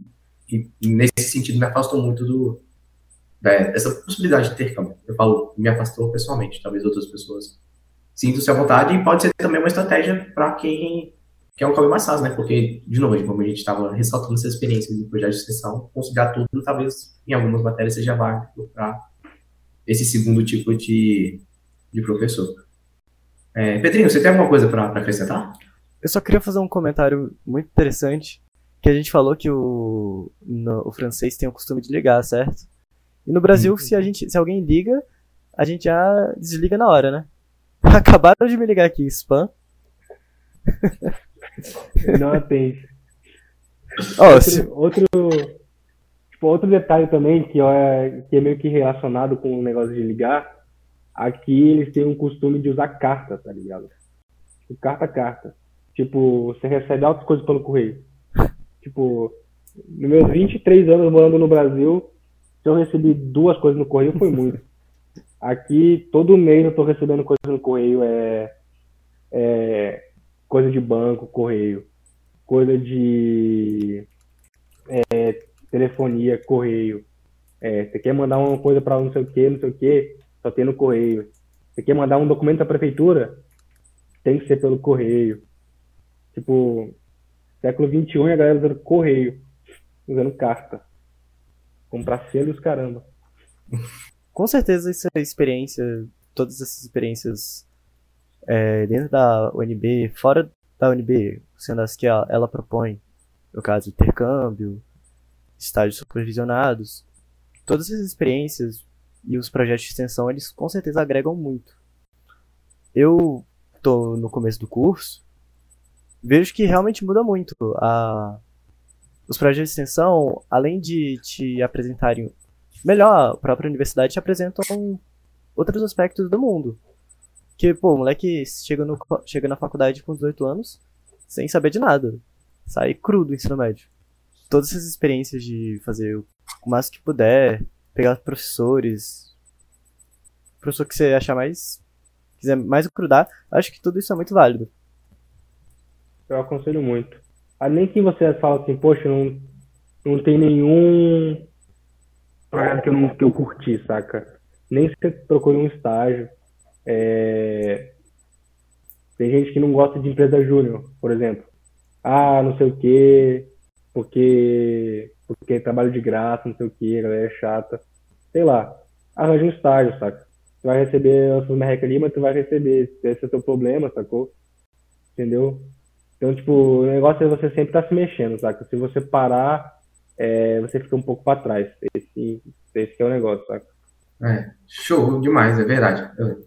e nesse sentido me afastou muito do dessa possibilidade de intercâmbio. Eu falo, me afastou pessoalmente, talvez outras pessoas sintam-se à vontade e pode ser também uma estratégia para quem que é um caminho mais fácil, né? Porque, de novo, como a gente estava ressaltando essa experiência de projeto de extensão, considerar tudo, talvez em algumas matérias seja válido para esse segundo tipo de, de professor. É, Pedrinho, você tem alguma coisa para acrescentar? Eu só queria fazer um comentário muito interessante, que a gente falou que o, no, o francês tem o costume de ligar, certo? E no Brasil, se, a gente, se alguém liga, a gente já desliga na hora, né? <laughs> Acabaram de me ligar aqui, spam. Não atende. Oh, outro, se... outro, tipo, outro detalhe também que, é, que é meio que relacionado com o negócio de ligar, aqui eles têm um costume de usar carta, tá ligado? Tipo, carta carta. Tipo, você recebe altas coisas pelo correio. Tipo, nos meus 23 anos morando no Brasil, se eu recebi duas coisas no correio, foi muito. Aqui, todo mês eu tô recebendo coisas no correio. É, é coisa de banco, correio, coisa de é, telefonia, correio, É, você quer mandar uma coisa para não sei o que, não sei o que, só tem no correio. Você quer mandar um documento da prefeitura, tem que ser pelo correio. Tipo, século XXI a galera usando correio, usando carta. Comprar selo e os caramba. <laughs> Com certeza essa experiência, todas essas experiências é, dentro da UNB, fora da UNB, sendo as que ela, ela propõe, no caso, intercâmbio, estágios supervisionados, todas essas experiências e os projetos de extensão, eles com certeza agregam muito. Eu tô no começo do curso, vejo que realmente muda muito. A... Os projetos de extensão, além de te apresentarem melhor, a própria universidade te apresentam outros aspectos do mundo. Que, pô, o moleque chega, no, chega na faculdade com 18 anos sem saber de nada. Sai cru do ensino médio. Todas essas experiências de fazer o máximo que puder, pegar professores, professor que você achar mais, quiser mais crudar, acho que tudo isso é muito válido. Eu aconselho muito. Nem que você fala assim, poxa, não, não tem nenhum projeto que eu, não, que eu curti, saca? Nem se procure um estágio. É... Tem gente que não gosta de empresa júnior, por exemplo. Ah, não sei o quê, porque, porque trabalho de graça, não sei o quê, galera é chata. Sei lá, arranja um estágio, saca? Tu vai receber a sua merreca ali, mas tu vai receber. Esse é o teu problema, sacou? Entendeu? Então, tipo, o negócio é você sempre estar tá se mexendo, saca? Se você parar, é, você fica um pouco para trás. Esse, esse é o negócio, saca? É, show demais, é verdade. Eu,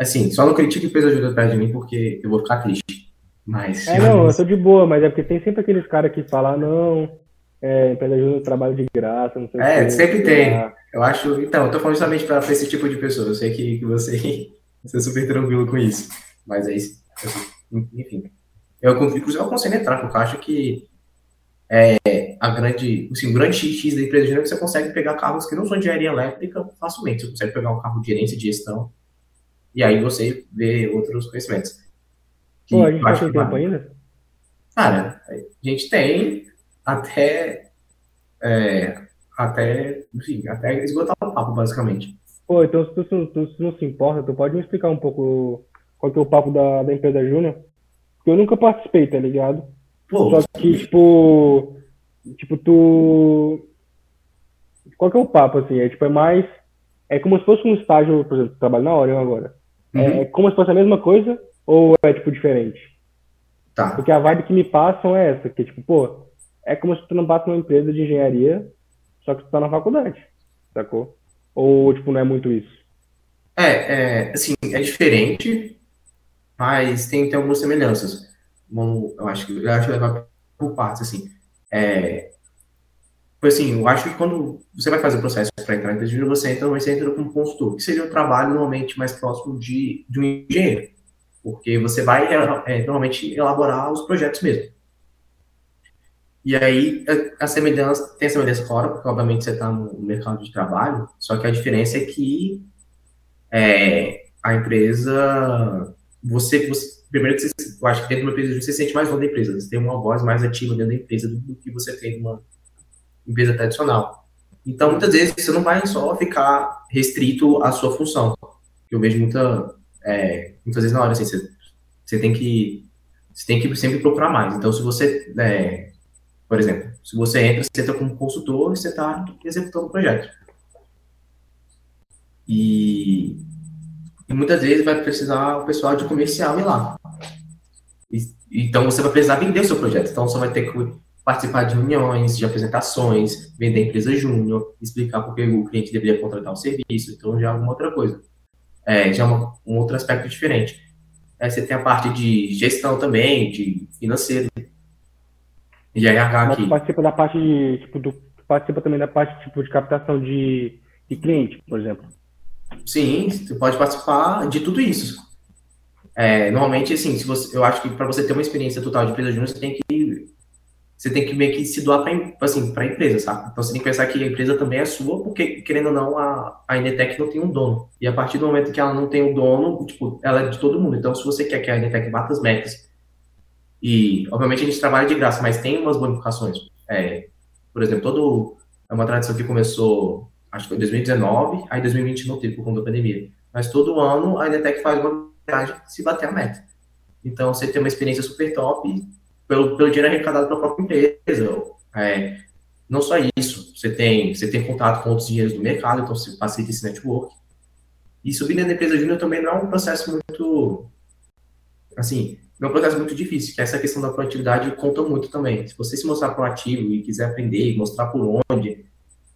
assim, só não critico empresa ajuda perto de mim porque eu vou ficar triste. Mas. É, não, eu tô de boa, mas é porque tem sempre aqueles caras que falam, não, é, empresa ajuda trabalho de graça, não sei é, o que. É, sempre tem. Eu acho. Então, eu tô falando justamente para esse tipo de pessoa. Eu sei que, que você, <laughs> você é super tranquilo com isso. Mas é isso. Enfim. Eu, inclusive, eu aconselho entrar, porque eu acho que é, a grande, assim, o grande X da empresa de é que você consegue pegar carros que não são de engenharia elétrica facilmente. Você consegue pegar um carro de gerência de gestão e aí você vê outros conhecimentos. Pô, a gente tem tempo ainda? Cara, a gente tem até é, até, enfim, até esgotar o papo, basicamente. Pô, então se tu, tu, tu, não se importa, tu pode me explicar um pouco qual que é o papo da, da empresa Júnior? Porque eu nunca participei, tá ligado? Pô, Só que, tipo, tipo, tu. Qual que é o papo, assim? É tipo, é mais. É como se fosse um estágio, por exemplo, trabalho na hora agora. É, uhum. É como se fosse a mesma coisa ou é, tipo, diferente? Tá. Porque a vibe que me passam é essa, que, tipo, pô, é como se tu não passa numa empresa de engenharia, só que tu tá na faculdade, sacou? Ou, tipo, não é muito isso? É, é assim, é diferente, mas tem, tem algumas semelhanças. Bom, eu acho que eu acho que levar por partes, assim. É, assim, eu acho que quando você vai fazer o processo para entrar em empresa você entra, você entra como consultor, que seria o um trabalho normalmente mais próximo de, de um engenheiro, porque você vai é, normalmente elaborar os projetos mesmo. E aí, a, semelhança, tem a semelhança fora, porque obviamente você está no mercado de trabalho, só que a diferença é que é, a empresa, você, você primeiro que você, eu acho que dentro de uma empresa você se sente mais dono da empresa, você tem uma voz mais ativa dentro da empresa do, do que você tem numa empresa tradicional. Então, muitas vezes, você não vai só ficar restrito à sua função. Eu vejo muita, é, muitas vezes na hora, assim, você, você tem que você tem que sempre procurar mais. Então, se você é, por exemplo, se você entra, você entra como consultor e você está executando o projeto. E, e, muitas vezes vai precisar o pessoal de comercial ir lá. E, então você vai precisar vender o seu projeto. Então você vai ter que participar de reuniões, de apresentações, vender a empresa júnior, explicar por que o cliente deveria contratar o serviço. Então já é alguma outra coisa. É, já é uma, um outro aspecto diferente. Aí você tem a parte de gestão também, de financeiro, e aí a aqui. participa da parte de, tipo, do, participa também da parte tipo, de captação de, de cliente, por exemplo. Sim, você pode participar de tudo isso. É, normalmente, assim, se você, eu acho que para você ter uma experiência total de empresa júnior, você tem que você tem que meio que se doar para assim, a empresa, sabe? Então você tem que pensar que a empresa também é sua, porque, querendo ou não, a, a Inetec não tem um dono. E a partir do momento que ela não tem um dono, tipo, ela é de todo mundo. Então, se você quer que a Inetec bata as metas e, obviamente, a gente trabalha de graça, mas tem umas bonificações. É, por exemplo, todo, é uma tradição que começou acho que foi 2019, aí 2020 não teve por conta da pandemia. Mas todo ano a Inetec faz uma viagem se bater a meta. Então você tem uma experiência super top pelo, pelo dinheiro arrecadado pela própria empresa. É, não só isso, você tem, você tem contato com outros dinheiros do mercado, então você facilita esse network. E subir na empresa júnior também não é um processo muito, assim, não é um processo muito difícil, que essa questão da proatividade conta muito também. Se você se mostrar proativo e quiser aprender, mostrar por onde,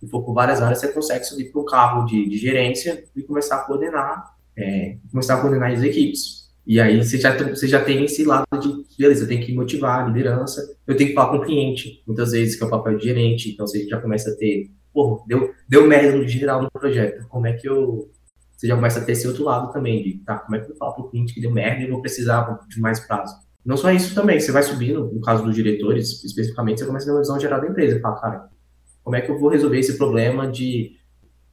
e for por várias áreas, você consegue subir para o carro de, de, gerência e começar a coordenar, é, começar a coordenar as equipes. E aí você já, você já tem esse lado de, beleza, eu tenho que motivar a liderança, eu tenho que falar com o cliente, muitas vezes, que é o papel de gerente, então você já começa a ter, pô, deu, deu merda no geral no projeto, como é que eu... Você já começa a ter esse outro lado também, de, tá, como é que eu falo para o cliente que deu merda e vou precisar de mais prazo? Não só isso também, você vai subindo, no caso dos diretores, especificamente, você começa a ter uma visão geral da empresa, fala, cara, como é que eu vou resolver esse problema de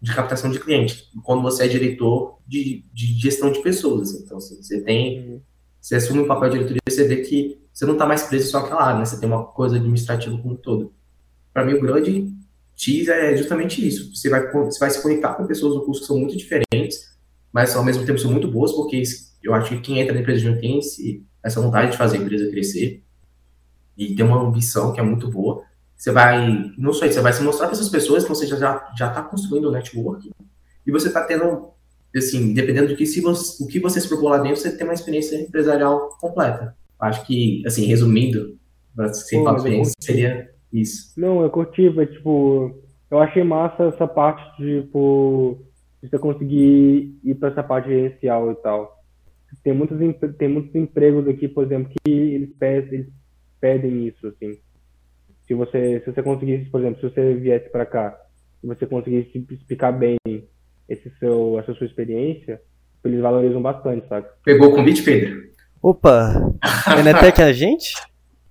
de captação de cliente, quando você é diretor de, de gestão de pessoas. Assim. Então, você tem, você assume o um papel de diretoria, você vê que você não está mais preso só àquela área, né? Você tem uma coisa administrativa como um todo. Para mim, o grande X é justamente isso. Você vai, você vai se conectar com pessoas do curso que são muito diferentes, mas ao mesmo tempo são muito boas, porque eu acho que quem entra na empresa de tem essa vontade de fazer a empresa crescer e tem uma ambição que é muito boa. Você vai, não só isso, você vai se mostrar para essas pessoas que você já já está construindo o um network e você está tendo, assim, dependendo do que se você, o que você se propôs lá dentro, você tem uma experiência empresarial completa. Acho que, assim, resumindo, sem falar experiência, seria isso. Não, eu curti, mas, tipo, eu achei massa essa parte de, tipo, de você conseguir ir para essa parte gerencial e tal. Tem muitos, tem muitos empregos aqui, por exemplo, que eles pedem, eles pedem isso, assim se você, se você conseguisse, por exemplo, se você viesse para cá, se você conseguisse explicar bem esse seu, essa sua experiência, eles valorizam bastante, sabe? Pegou o convite, Pedro? Opa! <laughs> Enetec é a gente?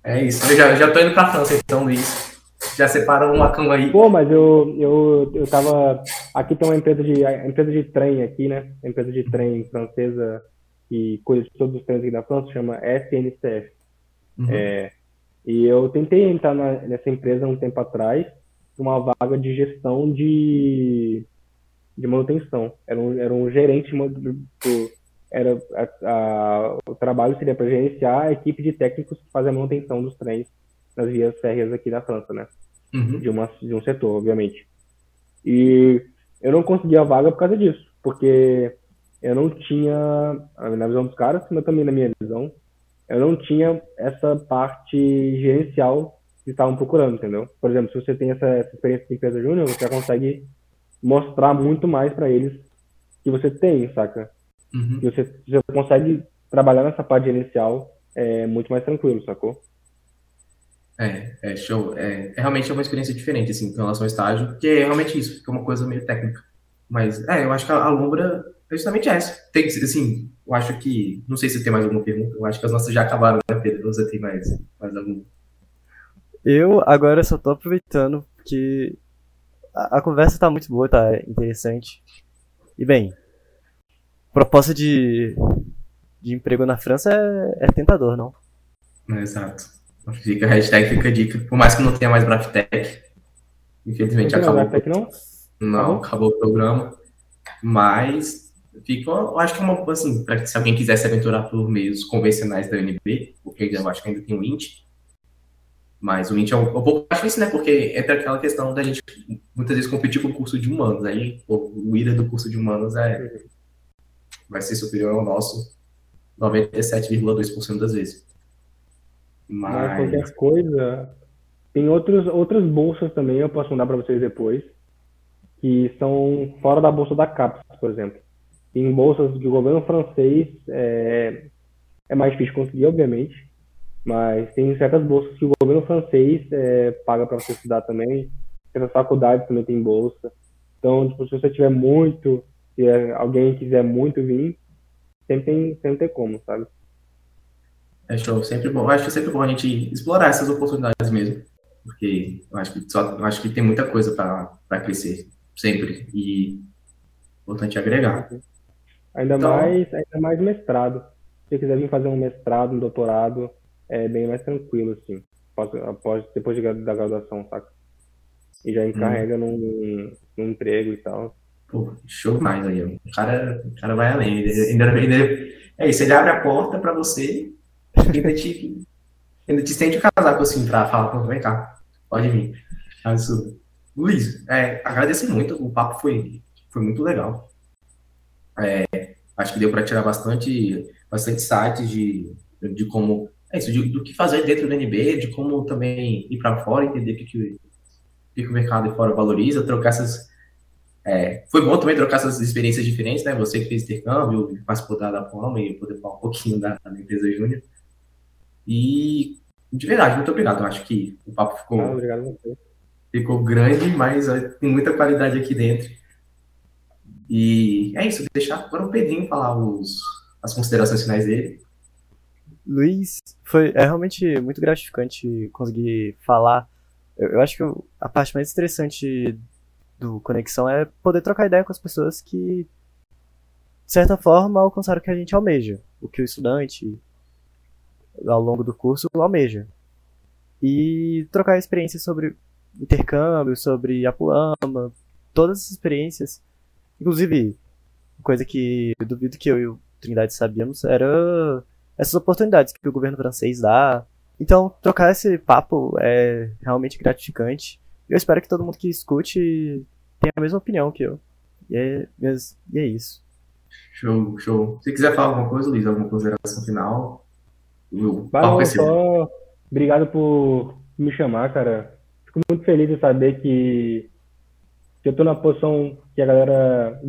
É isso, eu já, já tô indo pra França, então, Luiz. Já separa uma cama aí. Pô, mas eu, eu, eu tava. Aqui tem uma empresa de, empresa de trem aqui, né? A empresa de trem francesa que cuida de todos os trens aqui da França, chama SNCF. Uhum. É, e eu tentei entrar na, nessa empresa um tempo atrás, uma vaga de gestão de, de manutenção. Era um, era um gerente, do, era a, a, o trabalho seria para gerenciar a equipe de técnicos que fazem a manutenção dos trens nas vias férreas aqui da França, né? Uhum. De, uma, de um setor, obviamente. E eu não consegui a vaga por causa disso, porque eu não tinha, na visão dos caras, mas também na minha visão, eu não tinha essa parte gerencial que estavam procurando, entendeu? Por exemplo, se você tem essa, essa experiência de empresa júnior, você já consegue mostrar muito mais para eles que você tem, saca? Uhum. E você, você consegue trabalhar nessa parte gerencial é, muito mais tranquilo, sacou? É, é show. É, é, realmente é uma experiência diferente, assim, em relação ao estágio, porque é realmente isso, fica uma coisa meio técnica. Mas, é, eu acho que a, a Lombra é justamente essa. Tem, assim, eu acho que. Não sei se tem mais alguma pergunta. Eu acho que as nossas já acabaram, né, Pedro? Você tem mais, mais alguma? Eu agora só tô aproveitando que a, a conversa tá muito boa, tá interessante. E bem, proposta de, de emprego na França é, é tentador, não? É, exato. Fica a hashtag, fica a dica. Por mais que não tenha mais Braftec, infelizmente não acabou. Não? Não, acabou o programa. Mas fica, eu acho que é uma, assim, para se alguém quiser se aventurar por meios convencionais da UNB, porque eu acho que ainda tem o INT, mas o INT é um, um pouco mais difícil, né, porque entra aquela questão da gente muitas vezes competir com o curso de humanos, aí pô, o IRA do curso de humanos é, vai ser superior ao nosso 97,2% das vezes. Mas... qualquer coisa, tem outros, outras bolsas também, eu posso mandar para vocês depois, que são fora da bolsa da CAPES, por exemplo em bolsas do governo francês é, é mais difícil conseguir, obviamente, mas tem certas bolsas que o governo francês é, paga para você estudar também. Certas faculdades também tem bolsa. Então, tipo, se você tiver muito, se alguém quiser muito vir, sempre tem, sempre tem como, sabe? É show, sempre bom. Acho que é sempre bom a gente explorar essas oportunidades mesmo, porque eu acho que, só, eu acho que tem muita coisa para crescer, sempre, e importante agregar. Ainda, então, mais, ainda mais mestrado. Se você quiser vir fazer um mestrado, um doutorado, é bem mais tranquilo, assim, após, após depois de, da graduação, saca? e já encarrega num, num emprego e tal. Pô, show mais aí. O cara, o cara vai além. Ele, ainda, ainda, é isso, ele abre a porta pra você e ainda te, <laughs> ainda te estende o casaco assim pra falar, pô, vem cá, pode vir. Absurdo. Luiz, é, agradeço muito, o papo foi, foi muito legal. É, acho que deu para tirar bastante, bastante sites de, de como é isso, de, do que fazer dentro do NB, de como também ir para fora, entender o que, que, que, o mercado de fora valoriza, trocar essas. É, foi bom também trocar essas experiências diferentes, né? Você que fez intercâmbio, participou da, da Poma e poder falar um pouquinho da, da empresa Júnior. E, de verdade, muito obrigado. Eu acho que o papo ficou, ah, obrigado ficou grande, mas tem muita qualidade aqui dentro. E é isso, deixar agora o Pedrinho falar os, as considerações finais dele. Luiz, foi é realmente muito gratificante conseguir falar. Eu, eu acho que a parte mais interessante do Conexão é poder trocar ideia com as pessoas que, de certa forma, alcançaram o que a gente almeja. O que o estudante, ao longo do curso, almeja. E trocar experiências sobre intercâmbio, sobre a todas as experiências. Inclusive, coisa que eu duvido que eu e o Trindade sabíamos era essas oportunidades que o governo francês dá. Então, trocar esse papo é realmente gratificante. Eu espero que todo mundo que escute tenha a mesma opinião que eu. E é, e é isso. Show, show. Se quiser falar alguma coisa, Luiz, alguma consideração final. Valeu, é só obrigado por me chamar, cara. Fico muito feliz de saber que, que eu tô na posição que a galera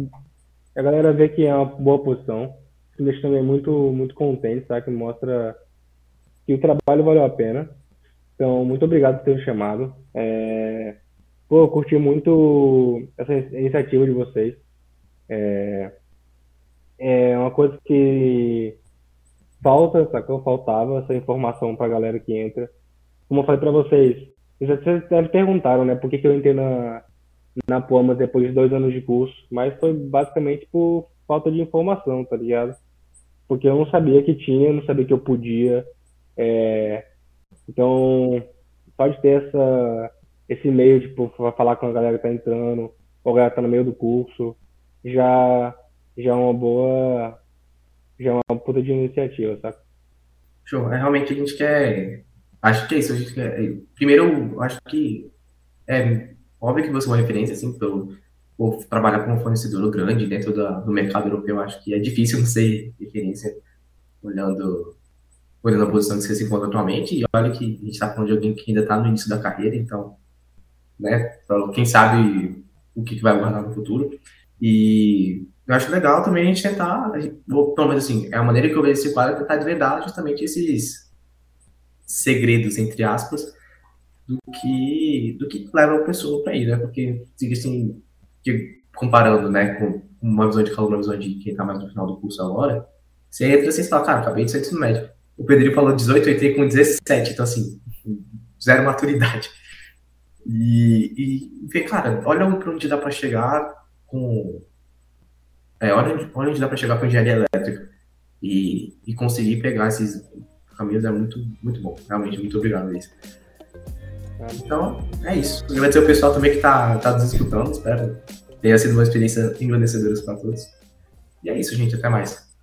a galera vê que é uma boa posição me deixa também muito, muito contente, tá? Que mostra que o trabalho valeu a pena. Então, muito obrigado por ter me chamado. É... Pô, eu curti muito essa iniciativa de vocês. É, é uma coisa que falta, sacou? Faltava essa informação pra galera que entra. Como eu falei pra vocês, vocês devem perguntaram, né? Por que, que eu entrei na, na Pumas depois de dois anos de curso. Mas foi basicamente por falta de informação, tá ligado? porque eu não sabia que tinha, não sabia que eu podia. É, então, pode ter essa, esse meio, tipo, falar com a galera que tá entrando, ou a galera tá no meio do curso, já, já é uma boa, já é uma puta de iniciativa, sabe? Show, é, realmente a gente quer, acho que é isso, a gente quer, primeiro, acho que é óbvio que você é uma referência, assim, pelo, ou trabalhar com um fornecedor grande dentro da, do mercado europeu, acho que é difícil <laughs> não ser referência olhando, olhando a posição que você se encontra atualmente. E olha que a gente está falando de alguém que ainda está no início da carreira, então, né, quem sabe o que, que vai guardar no futuro. E eu acho legal também a gente tentar, ou pelo menos assim, é a maneira que eu vejo esse quadro tentar desvendar justamente esses segredos, entre aspas, do que, do que leva a pessoa para ir, né? Porque, assim, comparando, né, com uma visão de calor, uma visão de quem está mais no final do curso agora, você entra assim e fala, cara, acabei de sair do ensino médio. O Pedrinho falou 18, eu entrei com 17, então assim, zero maturidade. E, e ver, cara, olha para onde dá para chegar com. É, olha, onde, olha onde dá para chegar com engenharia elétrica. E, e conseguir pegar esses caminhos é muito, muito bom. Realmente, muito obrigado, Luiz. Então, é isso. Agradecer o pessoal também que está tá nos escutando. Espero tenha sido uma experiência engrandecedora para todos. E é isso, gente. Até mais.